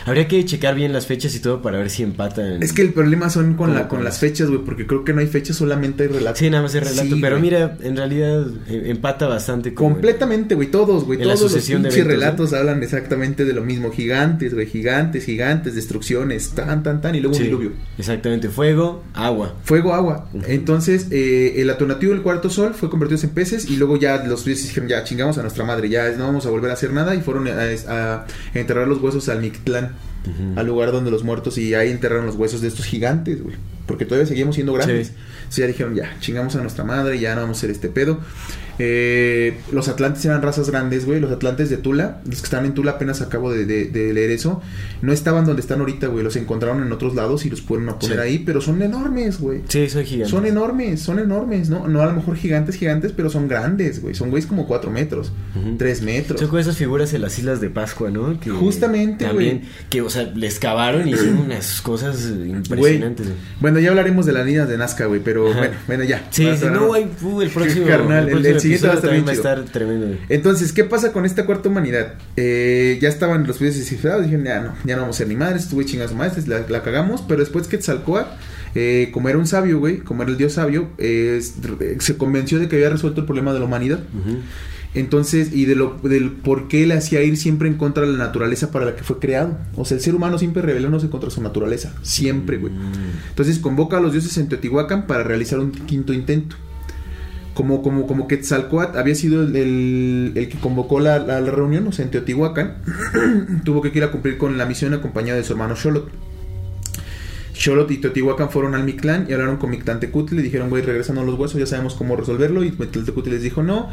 Habría que checar bien las fechas y todo para ver si empatan. Es que el problema son con, ¿Cómo la, con las fechas, güey, porque creo que no hay fechas, solamente hay relatos. Sí, nada más el relato. Sí, pero güey. mira, en realidad eh, empata bastante. con- Completamente, güey, todos, güey, todos los de pinches relatos hablan exactamente de lo mismo. Gigantes, güey, gigantes, gigantes, destrucciones, tan, tan, tan, y luego Sí, un diluvio. Exactamente. Fuego, agua. Fuego, agua. Entonces, eh, el atonativo del cuarto sol fue convertido en peces y luego ya los dioses dijeron, ya chingamos a nuestra madre, ya no vamos a volver a hacer nada y fueron a, a enterrar los huesos al Mictlán, al lugar donde los muertos y ahí enterraron los huesos de estos gigantes, güey. Porque todavía seguimos siendo grandes. Sí. Entonces ya dijeron, ya, chingamos a nuestra madre, ya no vamos a hacer este pedo. Eh, los atlantes eran razas grandes, güey. Los atlantes de Tula, los que están en Tula, apenas acabo de, de- de leer eso, no estaban donde están ahorita, güey. Los encontraron en otros lados y los fueron a poner Sí. ahí, pero son enormes, güey. Sí, son gigantes. Son enormes, son enormes, ¿no? No a lo mejor gigantes, gigantes, pero son grandes, güey. Son güeyes como 4 metros, Ujú. 3 metros. Son como esas figuras en las islas de Pascua, ¿no? Que Justamente, También, güey. que, o sea, le excavaron y hicieron unas cosas impresionantes. güey. Bueno, ya hablaremos de las líneas de Nazca, güey, pero Ajá. bueno, bueno, ya. Sí, estar- no, güey, uh, el próximo. Carnal, el- el siguiente va a estar también bien va a chido. estar tremendo. güey. Entonces, ¿qué pasa con esta cuarta humanidad? Eh, ya estaban los jueces descifrados, dijeron, ya no, ya no vamos a ser ni madres, estuve chingas su madre, la, la cagamos, pero después que Tzalcoatl, eh, como era un sabio, güey, como era el dios sabio, eh, es- se convenció de que había resuelto el problema de la humanidad. Ujú. Entonces, y de lo, del por qué le hacía ir siempre en contra de la naturaleza para la que fue creado. O sea, el ser humano siempre rebelándose contra su naturaleza. Siempre, güey. Entonces convoca a los dioses en Teotihuacán para realizar un quinto intento. Como, como, como Quetzalcoatl había sido el, el- el que convocó la, la- la reunión, o sea, en Teotihuacán, tuvo que ir a cumplir con la misión acompañado de su hermano Xolotl. Xolotl y Teotihuacán fueron al Mictlán y hablaron con Mictlantecutli. Le dijeron, güey, regresando los huesos, ya sabemos cómo resolverlo. Y Mictlantecutli les dijo no.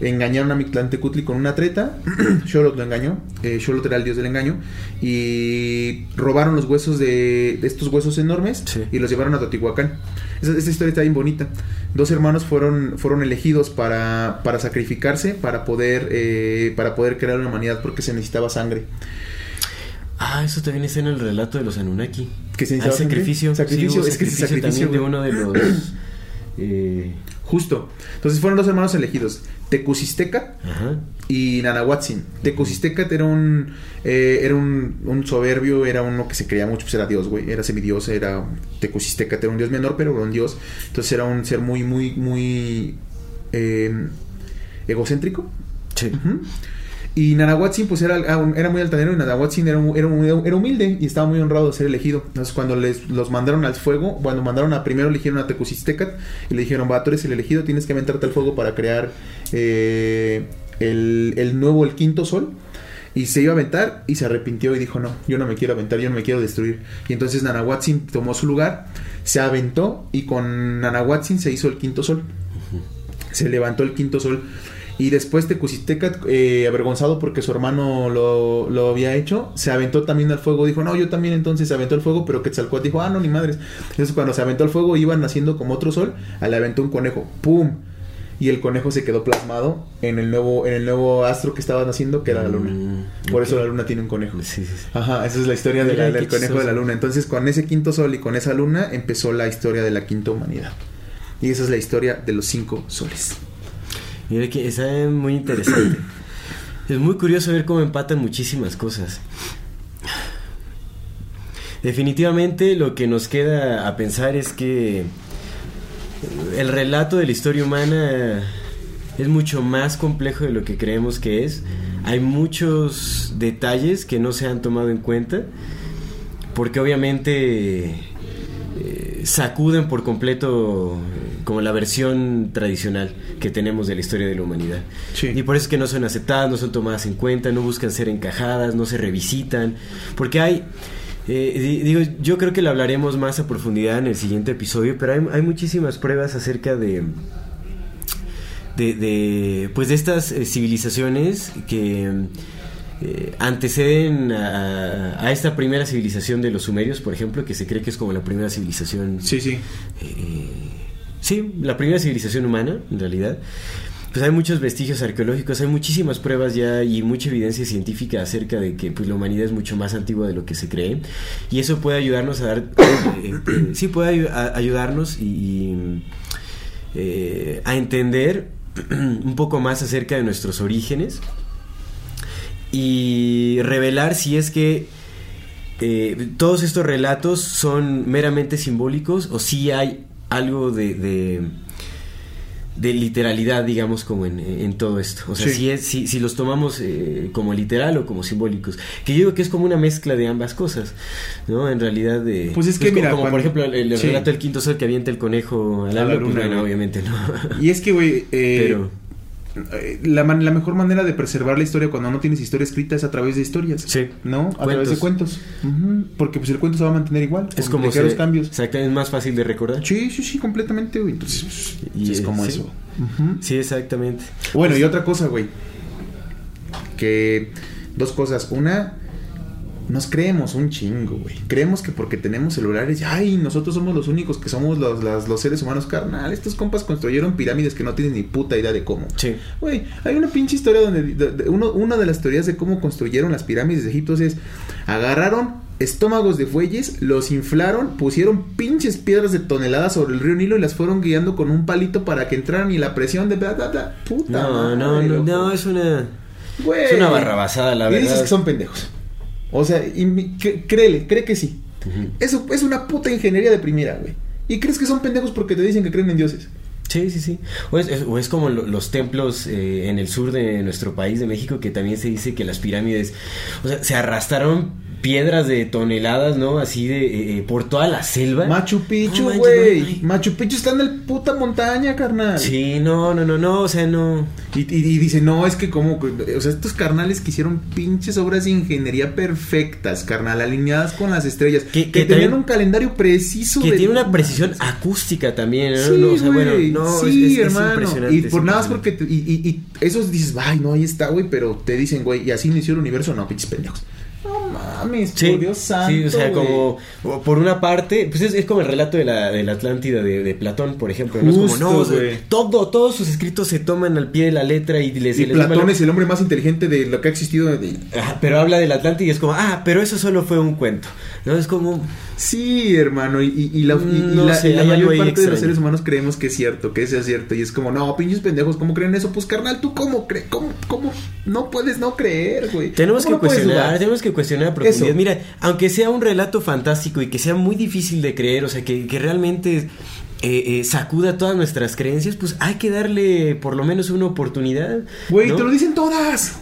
Engañaron a Mictlantecutli con una treta. Xolotl lo engañó. Eh, era el dios del engaño. Y robaron los huesos de, de estos huesos enormes Sí. y los llevaron a Teotihuacán. Esa, historia está bien bonita. Dos hermanos fueron, fueron elegidos para, para sacrificarse, para poder, eh, para poder crear una humanidad porque se necesitaba sangre. Ah, eso también está en el relato de los Anunnaki. ¿Que se Ah, sacrificio. Sacrificio, Sí, es que ese sacrificio sacrificio, también de uno de los... eh, Justo. Entonces fueron dos hermanos elegidos. Tecusisteca ajá. y Nanahuatzin. Tecusistecat era un eh, era un, un soberbio, era uno que se creía mucho, pues era dios, güey, era semidios, era Tecusistecat era un dios menor, pero era un dios. Entonces era un ser muy, muy, muy eh, egocéntrico. Sí. Ujú. Y Nanahuatzin, pues era, ah, era muy altanero y Nanahuatzin era, era, era humilde y estaba muy honrado de ser elegido. Entonces, cuando les, los mandaron al fuego, cuando mandaron a primero eligieron a Tecusistecat y le dijeron, va, tú eres el elegido, tienes que aventarte al fuego para crear eh, el, el nuevo, el quinto sol. Y se iba a aventar y se arrepintió y dijo, no, yo no me quiero aventar, yo no me quiero destruir. Y entonces Nanahuatzin tomó su lugar, se aventó y con Nanahuatzin se hizo el quinto sol. Se levantó el quinto sol. Y después Tecusistecat, eh, avergonzado porque su hermano lo, lo había hecho, se aventó también al fuego. Dijo, no, yo también entonces se aventó al fuego, pero Quetzalcóatl dijo, ah, no, ni madres. Entonces cuando se aventó al fuego iban naciendo como otro sol, a le aventó un conejo. ¡Pum! Y el conejo se quedó plasmado en el nuevo, en el nuevo astro que estaba naciendo, que era la luna. Mm, Por eso la luna tiene un conejo. Sí, sí, sí. Ajá, esa es la historia de Mira, la- del conejo de la luna. Entonces, con ese quinto sol y con esa luna empezó la historia de la quinta humanidad. Y esa es la historia de los cinco soles. Mira que está muy interesante. es muy curioso ver cómo empatan muchísimas cosas. Definitivamente lo que nos queda a pensar es que el relato de la historia humana es mucho más complejo de lo que creemos que es. Hay muchos detalles que no se han tomado en cuenta porque obviamente sacuden por completo eh, como la versión tradicional que tenemos de la historia de la humanidad. Sí. Y por eso es que no son aceptadas, no son tomadas en cuenta, no buscan ser encajadas, no se revisitan, porque hay... eh, di- digo, yo creo que lo hablaremos más a profundidad en el siguiente episodio, pero hay, hay muchísimas pruebas acerca de, de, de, pues de estas eh, civilizaciones que eh, anteceden a, a esta primera civilización de los sumerios, por ejemplo, que se cree que es como la primera civilización Sí, sí. eh, sí, la primera civilización humana, en realidad. Pues hay muchos vestigios arqueológicos, hay muchísimas pruebas ya y mucha evidencia científica acerca de que pues, la humanidad es mucho más antigua de lo que se cree. Y eso puede ayudarnos a dar. eh, sí, puede a- ayudarnos y. y, a entender un poco más acerca de nuestros orígenes y revelar si es que eh, todos estos relatos son meramente simbólicos o si hay algo de, de, de literalidad, digamos, como en, en todo esto. O sea, Sí. si, es, si, si los tomamos eh, como literal o como simbólicos. Que yo digo que es como una mezcla de ambas cosas, ¿no? En realidad de... Pues es que, como- mira, Como, por ejemplo el, el Sí. relato del quinto sol que avienta el conejo a la, A la luna, pues, bueno, obviamente no. Y es que, güey, eh, Pero... eh, la, man- la mejor manera de preservar la historia cuando no tienes historia escrita es a través de historias. Sí. ¿No? A través de cuentos. Porque pues el cuento se va a mantener igual. Es como se- cambios. Exacto, es más fácil de recordar. Sí, sí, sí, completamente, güey. Entonces, pues, Y, es como sí. eso. Sí, exactamente. Bueno, y otra cosa, güey. Que dos cosas. Una, nos creemos un chingo, güey. Creemos que porque tenemos celulares, ay, nosotros somos los únicos que somos los, los seres humanos carnal. Estos compas construyeron pirámides que no tienen ni puta idea de cómo. Sí. Güey, hay una pinche historia donde de- de- uno- una de las teorías de cómo construyeron las pirámides de Egipto es agarraron estómagos de fuelles, los inflaron, pusieron pinches piedras de toneladas sobre el río Nilo y las fueron guiando con un palito para que entraran y la presión de bla bla bla. Puta No, no, madre, no, no, es una... Güey. Es una barrabasada, la y verdad. dices que son pendejos. O sea, y créele, cree que sí. Eso es una puta ingeniería de primera, güey. Y crees que son pendejos porque te dicen que creen en dioses. Sí, sí, sí. O es, es- o es como lo- los templos eh, en el sur de nuestro país, de México, que también se dice que las pirámides, o sea, se arrastraron piedras de toneladas, ¿no? Así de eh, eh, por toda la selva. Machu Picchu, güey. no. Machu Picchu está en la puta montaña, carnal. Sí, no, no, no, no, o sea, no. Y, y- y dice, no, es que como, o sea, estos carnales que hicieron pinches obras de ingeniería perfectas, carnal, alineadas con las estrellas, Que- que, que tenían un calendario preciso. Que de- tiene una precisión acústica también, ¿no? Sí, No, o sea, bueno, güey, no, sí, es, es- es hermano. impresionante. y por nada más porque, te- y, y, y esos dices, ay, no, ahí está, güey, pero te dicen, güey, y así inició el universo, no, pinches pendejos. Mames, Sí, por Dios santo. sí, o sea, como por una parte, pues es, es como el relato de la, de la Atlántida de, de Platón, por ejemplo. ¿no? Es como, no, o sea, todo, todos sus escritos se toman al pie de la letra y les, Y les Platón la- es el hombre más inteligente de lo que ha existido. de- pero habla del Atlántida y es como, ah, pero eso solo fue un cuento. ¿No? Es como, Sí, hermano, y, la, y- y No la- sé, y la hay algo mayor parte de los seres humanos creemos que es cierto, que es cierto. Y es como, no, pinches pendejos, ¿cómo creen eso? Pues carnal, ¿tú cómo crees? ¿Cómo, ¿Cómo? No puedes no creer, güey. Tenemos ¿Cómo que no cuestionar, tenemos que cuestionar a profundidad. Eso. Mira, aunque sea un relato fantástico y que sea muy difícil de creer, o sea, que, que realmente eh, eh, sacuda todas nuestras creencias, pues hay que darle por lo menos una oportunidad. Güey, ¿no? te lo dicen todas.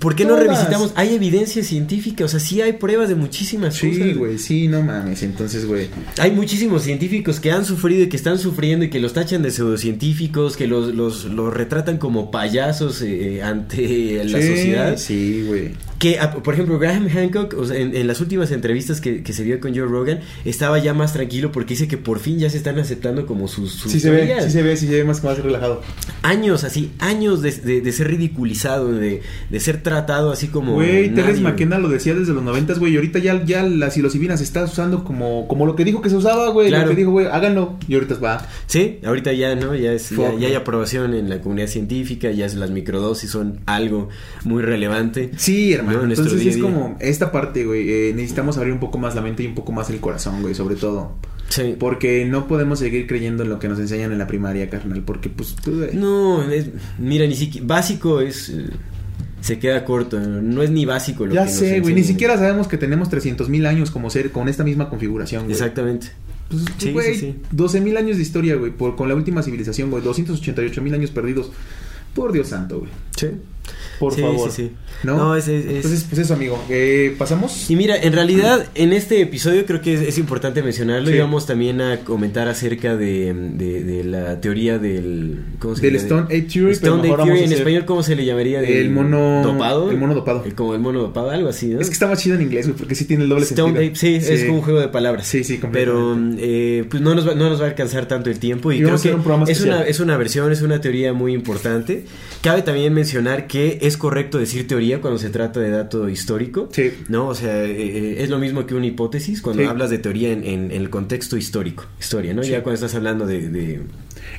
¿Por qué no revisitamos? Hay evidencia científica, o sea, sí hay pruebas de muchísimas Sí, cosas. güey, sí, no mames. Entonces, güey. Hay muchísimos científicos que han sufrido y que están sufriendo y que los tachan de pseudocientíficos, que los, los, los retratan como payasos eh, ante la Sí, sociedad. Sí, güey. Que, ah, por ejemplo, Graham Hancock, o sea, en, en las últimas entrevistas que, que se dio con Joe Rogan, estaba ya más tranquilo porque dice que por fin ya se están aceptando como sus, sus Sí se ve, sí se ve, sí se ve más, más relajado. Años así, años de, de- de ser ridiculizado, de, de ser tratado así como. Güey, nadie, McKenna lo decía desde los noventas, güey, y ahorita ya, ya la psilocibina se está usando como, como lo que dijo que se usaba, güey, Claro. lo que dijo, güey, háganlo, y ahorita va. Sí, ahorita ya, ¿no? Ya, es, ya, ya hay aprobación en la comunidad científica, ya es- las microdosis son algo muy relevante. Sí, hermano, ¿no? En nuestro entonces día es día. como esta parte, güey, eh, necesitamos abrir un poco más la mente y un poco más el corazón, güey, sobre todo. Sí. Porque no podemos seguir creyendo en lo que nos enseñan en la primaria, carnal, porque pues... tú, No, es- mira, ni siquiera. Básico es. eh, se queda corto, no es ni básico lo ya que nos sé, güey, ni siquiera sabemos que tenemos 300 mil años como ser con esta misma configuración, güey. Exactamente. Pues, Sí, güey, sí, sí. 12 mil años de historia, güey, por, con la última civilización, güey, 288 mil años perdidos. Por Dios santo, güey. Sí. Por Sí, favor. sí, sí. ¿No? No, es- es- es- Entonces, pues eso, amigo. Eh, ¿Pasamos? Y mira, en realidad en este episodio creo que es, es importante mencionarlo. Sí. Íbamos también a comentar acerca de, de- de la teoría del... ¿Cómo se Del llama? Stone Age Theory, Stone Theory en español, ¿cómo se le llamaría? Del El mono- ¿Dopado? el mono dopado. Eh, Como el mono dopado, algo así, ¿no? Es que está más chido en inglés, porque sí tiene el doble Stone sentido. Sí, es como un juego de palabras. Sí, sí, Pero eh, pues no nos, va, no nos va a alcanzar tanto el tiempo y, Y creo que un es una, es una versión, es una teoría muy importante. Cabe también mencionar que es correcto decir teoría cuando se trata de dato histórico. Sí. ¿No? O sea, eh, eh, es lo mismo que una hipótesis cuando Sí. hablas de teoría en, en- en el contexto histórico. Historia, ¿no? Sí. Ya cuando estás hablando de... de-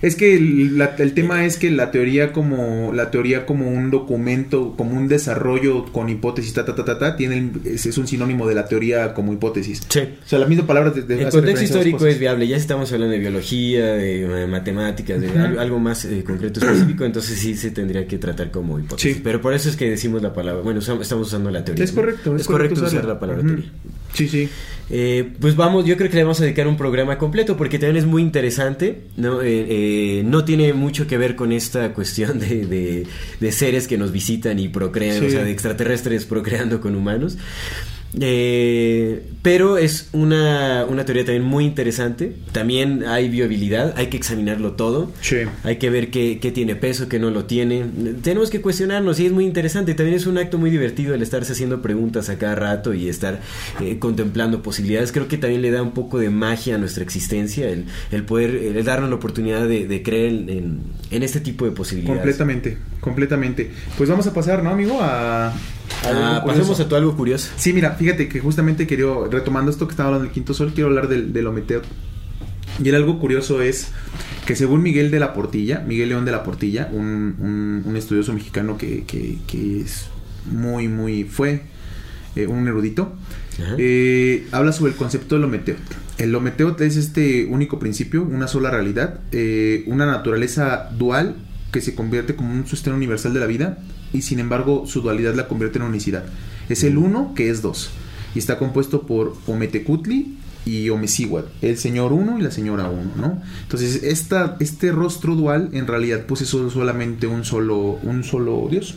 Es que el, la- el tema es que la teoría como la teoría como un documento, como un desarrollo con hipótesis, ta, ta, ta, ta, ta, tiene es, es un sinónimo de la teoría como hipótesis. Sí. O sea, la misma palabra de, de- El contexto histórico es viable, ya estamos hablando de biología, de eh, matemáticas, de algo, algo más eh, concreto específico, entonces sí se tendría que tratar como hipótesis. Sí. Pero por eso es que decimos la palabra, bueno, estamos usando la teoría. Es ¿no? correcto, Es, correcto, usar la palabra teoría. Sí, sí. Eh, pues vamos, yo creo que le vamos a dedicar un programa completo porque también es muy interesante, ¿no? Eh, eh, no tiene mucho que ver con esta cuestión de, de- de seres que nos visitan y procrean, Sí. o sea, de extraterrestres procreando con humanos. Eh, pero es una, una teoría también muy interesante. También hay viabilidad, hay que examinarlo todo. Sí. Hay que ver qué, qué tiene peso, qué no lo tiene. Tenemos que cuestionarnos y es muy interesante. También es un acto muy divertido el estarse haciendo preguntas a cada rato y estar eh, contemplando posibilidades. Creo que también le da un poco de magia a nuestra existencia, el, el poder, el darnos la oportunidad de, de creer en, en- este tipo de posibilidades. Completamente, completamente. Pues vamos a pasar, ¿no, amigo? A, Ah, pasemos a tu algo curioso. Sí, mira, fíjate que justamente quería, retomando esto que estaba hablando del quinto sol, quiero hablar del, del Ometeo. Y el algo curioso es que según Miguel de la Portilla, Miguel León de la Portilla, un, un- un estudioso mexicano que, que- que es muy, muy, fue eh, un erudito, eh, habla sobre el concepto del Ometeo. El Ometeo es este único principio, una sola realidad, eh, una naturaleza dual que se convierte como un sostén universal de la vida y sin embargo su dualidad la convierte en unicidad. Es el uno que es dos y está compuesto por Ometecutli y Omecíhuatl, el señor uno y la señora uno, ¿no? Entonces esta, este rostro dual en realidad pues es solo- solamente un solo, un solo Dios.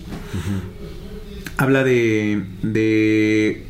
Habla de, de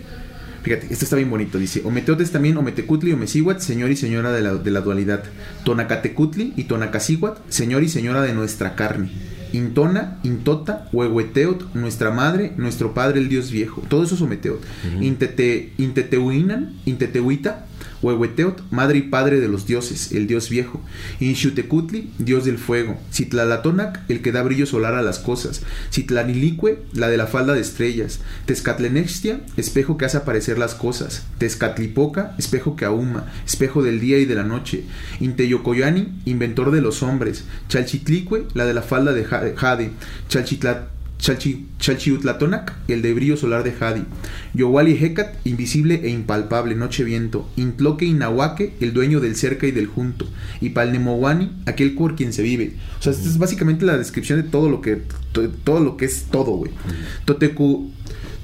Fíjate, esto está bien bonito. Dice: Ometeotes también, Ometecutli, Omecihuat, señor y señora de la, de la dualidad. Tonacatecutli y Tonacasihuat, señor y señora de nuestra carne. Intona, Intota, Huehueteot, nuestra madre, nuestro padre, el Dios viejo. Todo eso es Ometeot. Intete, Inteteuinan, Intetehuita, Huehueteot, madre y padre de los dioses, el dios viejo. Inxutecutli, dios del fuego. Citlalatonac, el que da brillo solar a las cosas. Citlanilique, la de la falda de estrellas. Tezcatlenextia, espejo que hace aparecer las cosas. Tezcatlipoca, espejo que ahuma, espejo del día y de la noche. Inteyocoyani, inventor de los hombres. Chalchitlicue, la de la falda de Ja- Jade. Chalchitlat Chalchi- Chalchiutlatonac, el de brillo solar de Jadi. Yowali Hecat, invisible e impalpable, noche viento. Intloque Inahuaque, el dueño del cerca y del junto. Y Palnemowani, aquel por quien se vive. O sea, esta es básicamente la descripción de todo lo que, to- todo lo que es todo, güey. Totecu,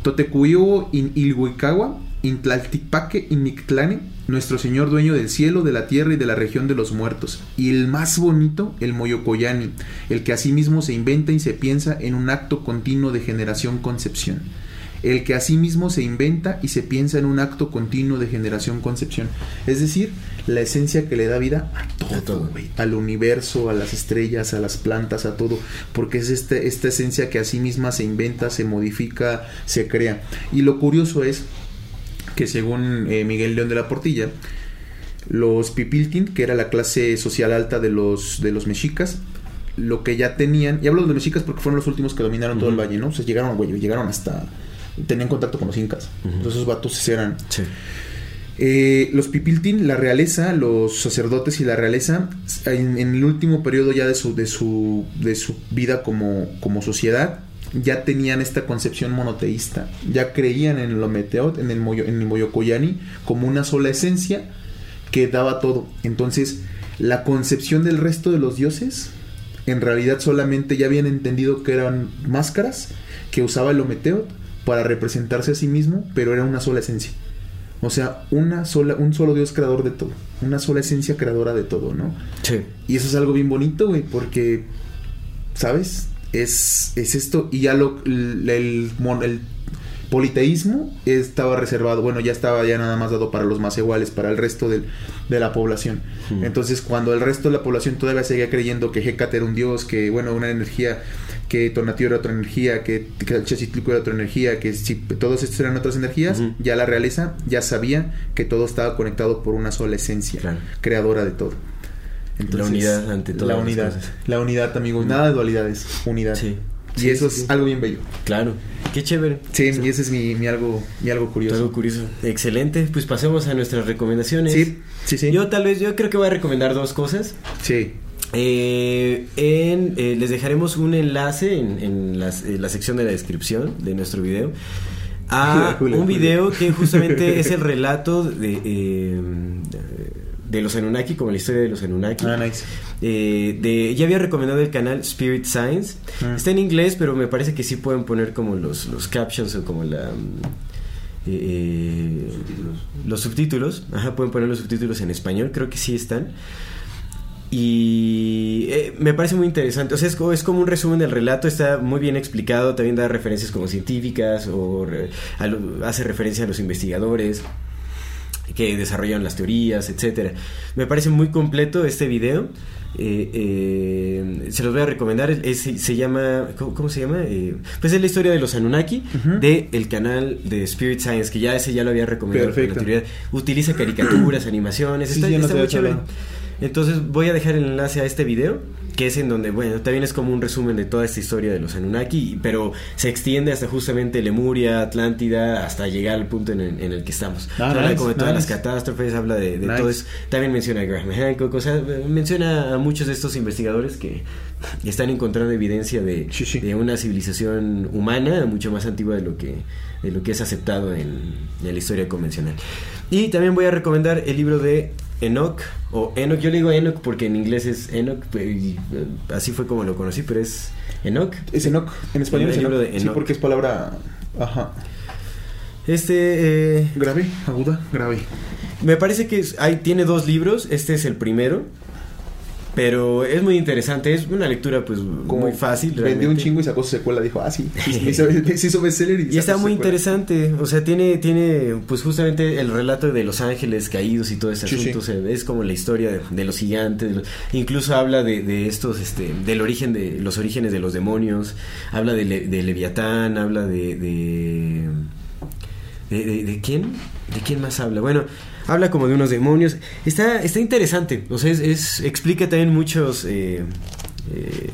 Totecuyo in Ilhuicawa, Intlaltipaque in Mictlane, nuestro Señor dueño del cielo, de la tierra y de la región de los muertos. Y el más bonito, el Moyocoyani, el que asimismo se inventa y se piensa en un acto continuo de generación-concepción. El que asimismo se inventa y se piensa en un acto continuo de generación-concepción. Es decir, la esencia que le da vida a todo, todo. Al universo, a las estrellas, a las plantas, a todo. Porque es este, esta esencia que a sí misma se inventa, se modifica, se crea. Y lo curioso es que según eh, Miguel León de la Portilla, los Pipiltin, que era la clase social alta de los, de los mexicas, lo que ya tenían, y hablo de los mexicas porque fueron los últimos que dominaron todo el valle, ¿no? O sea, llegaron, güey, llegaron hasta, tenían contacto con los incas. Entonces esos vatos eran Sí. eh, los Pipiltin, la realeza, los sacerdotes y la realeza, en, en el último periodo ya de su, de su, de su vida como, como sociedad, ya tenían esta concepción monoteísta, ya creían en el Ometeot, en el, Moyo, en el Moyocoyani, como una sola esencia que daba todo. Entonces, la concepción del resto de los dioses, en realidad solamente ya habían entendido que eran máscaras que usaba el Ometeot para representarse a sí mismo, pero era una sola esencia. O sea, una sola, un solo Dios creador de todo. Una sola esencia creadora de todo, ¿no? Sí. Y eso es algo bien bonito, güey, porque, ¿sabes? Es, es esto. Y ya lo, el, el politeísmo estaba reservado, bueno, ya estaba ya nada más dado para los más iguales, para el resto del- de la población. Entonces, cuando el resto de la población todavía seguía creyendo que Hecate era un dios, que, bueno, una energía, que Tonatiuh era otra energía, que, que Chachitlico era otra energía, que si todos estos eran otras energías, ya la realeza ya sabía que todo estaba conectado por una sola esencia, Claro. creadora de todo. La unidad ante todas La unidad. La unidad, amigos. Nada de dualidades. Unidad. Sí. Y Sí, eso es sí. algo bien bello. Claro. Qué chévere. Sí, y ese es mi, mi algo, mi algo curioso. Algo curioso. Excelente. Pues pasemos a nuestras recomendaciones. Sí, sí, sí. Yo tal vez, yo creo que voy a recomendar dos cosas. Sí. Eh, en, eh, les dejaremos un enlace en, en las- en la sección de la descripción de nuestro video a un video que justamente es el relato de, eh, de los Anunnaki, como la historia de los Anunnaki. Ah, nice. Eh, de, ya había recomendado el canal Spirit Science. Ah. Está en inglés, pero me parece que sí pueden poner como los, los captions o como la... mm, eh, los subtítulos. Ajá, pueden poner los subtítulos en español, creo que sí están. Y eh, me parece muy interesante. O sea, es, es como un resumen del relato, está muy bien explicado. También da referencias como científicas o re- a lo- hace referencia a los investigadores que desarrollan las teorías, etcétera. Me parece muy completo este video. Eh, eh, se los voy a recomendar. Es- se llama. ¿Cómo, cómo se llama? Eh, pues es la historia de los Anunnaki Ujú. de el canal de Spirit Science, que ya ese ya lo había recomendado anterioridad. Utiliza caricaturas, animaciones, Sí, está, está muy chévere. hablado. Entonces voy a dejar el enlace a este video, que es en donde, bueno, también es como un resumen de toda esta historia de los Anunnaki, pero se extiende hasta justamente Lemuria, Atlántida, hasta llegar al punto en el, en el que estamos. Ah, habla nice, como de todas nice. las catástrofes, habla de, de Nice. todo eso. También menciona a Graham Hancock, o sea, menciona a muchos de estos investigadores que están encontrando evidencia de, Sí, sí. de una civilización humana mucho más antigua de lo que, de lo que es aceptado en, en la historia convencional. Y también voy a recomendar el libro de Enoch, o Enoch, yo le digo Enoch porque en inglés es Enoch, y, eh, así fue como lo conocí, pero es Enoch. Es Enoch. En español es Enoch. Sí, porque es palabra. Ajá. Este, eh, Grave, aguda, grave. me parece que es- hay, tiene dos libros, este es el primero. Pero es muy interesante, es una lectura pues muy fácil. Vendió un chingo y sacó su secuela. Dijo, ah, sí. me hizo, bestseller y, Y está muy secuela. interesante, o sea, tiene, tiene pues justamente el relato de los ángeles caídos y todo ese Sí, sí. asunto, o sea, es como la historia de, de los gigantes, de los- incluso habla de, de estos, este, del origen de, los orígenes de los demonios, habla de, Le- de Leviatán, habla de, de- de quién, de quién más habla, bueno, habla como de unos demonios, está, está interesante, o sea, es, es- explica también muchos, eh, eh,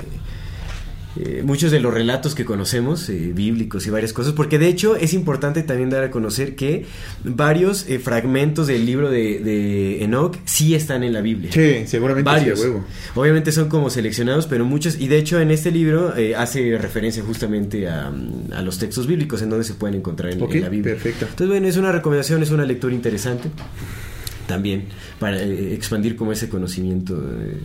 eh, muchos de los relatos que conocemos, eh, bíblicos y varias cosas, porque de hecho es importante también dar a conocer que varios eh, fragmentos del libro de, de Enoch sí están en la Biblia. Sí, seguramente Varios. sí, de huevo. Obviamente son como seleccionados, pero muchos, y de hecho en este libro eh, hace referencia justamente a, a los textos bíblicos en donde se pueden encontrar en, la Biblia. perfecto. Entonces, bueno, es una recomendación, es una lectura interesante también para expandir como ese conocimiento eh,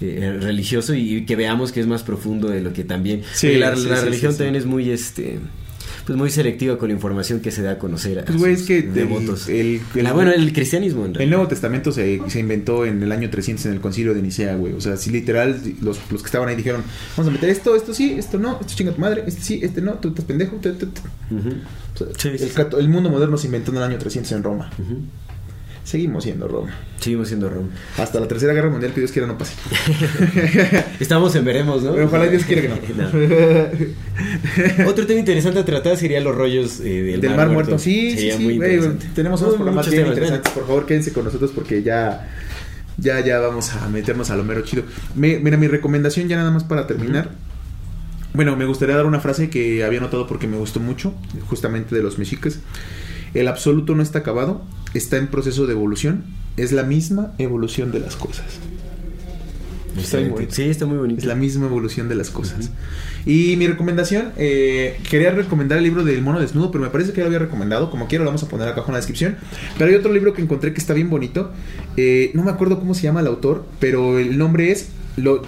eh, religioso y que veamos que es más profundo de lo que también Sí, la, sí, la sí, religión también es muy este pues muy selectiva con la información que se da a conocer a Pues, güey, es que el- devotos. el- el- La- bueno el cristianismo en El. Nuevo Testamento se, se inventó en el año 300 en el concilio de Nicea, güey. O sea, sí, literal, los, los que estaban ahí dijeron, vamos a meter esto, esto sí, esto no, esto chinga tu madre, este sí, este no, tú estás pendejo. tu, tu, tu". Ujú. O sea, Sí, sí, el, mundo moderno se inventó en el año 300 en Roma. Seguimos siendo Roma. seguimos siendo Roma Hasta la Tercera Guerra Mundial, que Dios quiera no pase. estamos en veremos ¿no? Ojalá Dios quiera que no. Otro tema interesante a tratar sería los rollos eh, del, Del Mar Muerto. Sí, sí, Sería sí, muy interesante. Tenemos unos programas muchos bien temas, interesantes. Por favor, quédense con nosotros porque ya, ya, ya vamos a meternos a lo mero chido. Me- mira, mi recomendación ya nada más para terminar. Bueno, me gustaría dar una frase que había notado porque me gustó mucho, justamente de los mexicas. El absoluto no está acabado, está en proceso de evolución. Es la misma evolución de las cosas. Está bonito. Sí, está muy bonito. Es la misma evolución de las cosas. Y mi recomendación, eh, quería recomendar el libro del mono desnudo, pero me parece que ya lo había recomendado. Como quiero, lo vamos a poner acá en la descripción. Pero hay otro libro que encontré que está bien bonito. Eh, no me acuerdo cómo se llama el autor, pero el nombre es.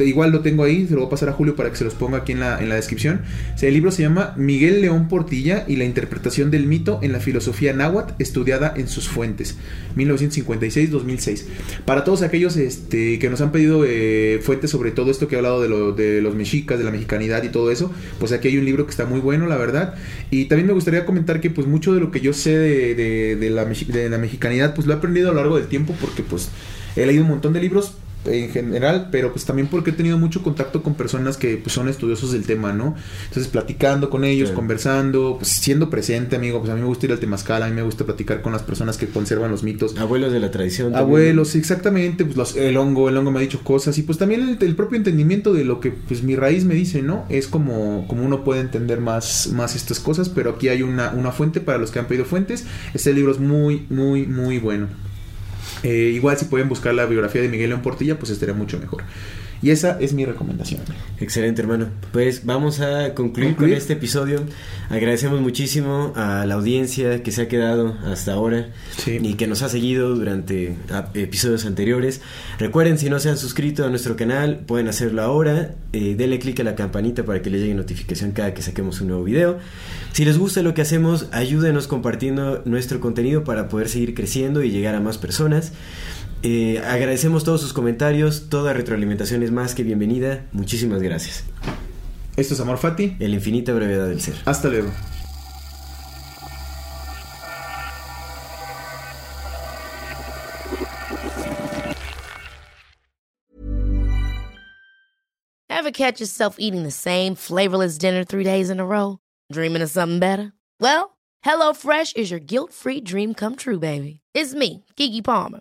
Igual lo tengo ahí, se lo voy a pasar a Julio para que se los ponga aquí en la, en la descripción. El libro se llama Miguel León Portilla y la interpretación del mito en la filosofía náhuatl estudiada en sus fuentes. 1956-2006. Para todos aquellos este, que nos han pedido eh, fuentes sobre todo esto que he hablado de, de los mexicas, de la mexicanidad y todo eso, pues aquí hay un libro que está muy bueno, la verdad. Y también me gustaría comentar que pues mucho de lo que yo sé de, de- de la, de la mexicanidad, pues lo he aprendido a lo largo del tiempo porque pues he leído un montón de libros en general, pero pues también porque he tenido mucho contacto con personas que pues son estudiosos del tema, ¿no? Entonces platicando con ellos, conversando, pues siendo presente, amigo, pues a mí me gusta ir al temazcal, a mí me gusta platicar con las personas que conservan los mitos. Abuelos de la tradición. también. Abuelos, exactamente, pues los- el hongo, el hongo me ha dicho cosas y pues también el, el propio entendimiento de lo que pues mi raíz me dice, ¿no? Es como, como uno puede entender más, más estas cosas, pero aquí hay una, una fuente para los que han pedido fuentes. Este libro es muy, muy, muy bueno. Eh, igual si pueden buscar la biografía de Miguel León Portilla, pues estaría mucho mejor. Y esa es mi recomendación. Excelente, hermano. Pues vamos a concluir, Concluir. con este episodio. Agradecemos muchísimo a la audiencia que se ha quedado hasta ahora Sí. y que nos ha seguido durante ah, episodios anteriores. Recuerden, si no se han suscrito a nuestro canal, pueden hacerlo ahora. Eh, denle click a la campanita para que les llegue notificación cada que saquemos un nuevo video. Si les gusta lo que hacemos, ayúdenos compartiendo nuestro contenido para poder seguir creciendo y llegar a más personas. Eh, agradecemos todos sus comentarios, toda retroalimentación es más que bienvenida. Muchísimas gracias. Esto es Amor Fati. En la infinita brevedad del ser. Hasta luego. Ever catch yourself eating the same flavorless dinner three days in a row? Dreaming of something better? Well, HelloFresh is your guilt free dream come true, baby. It's me, Kiki Palmer.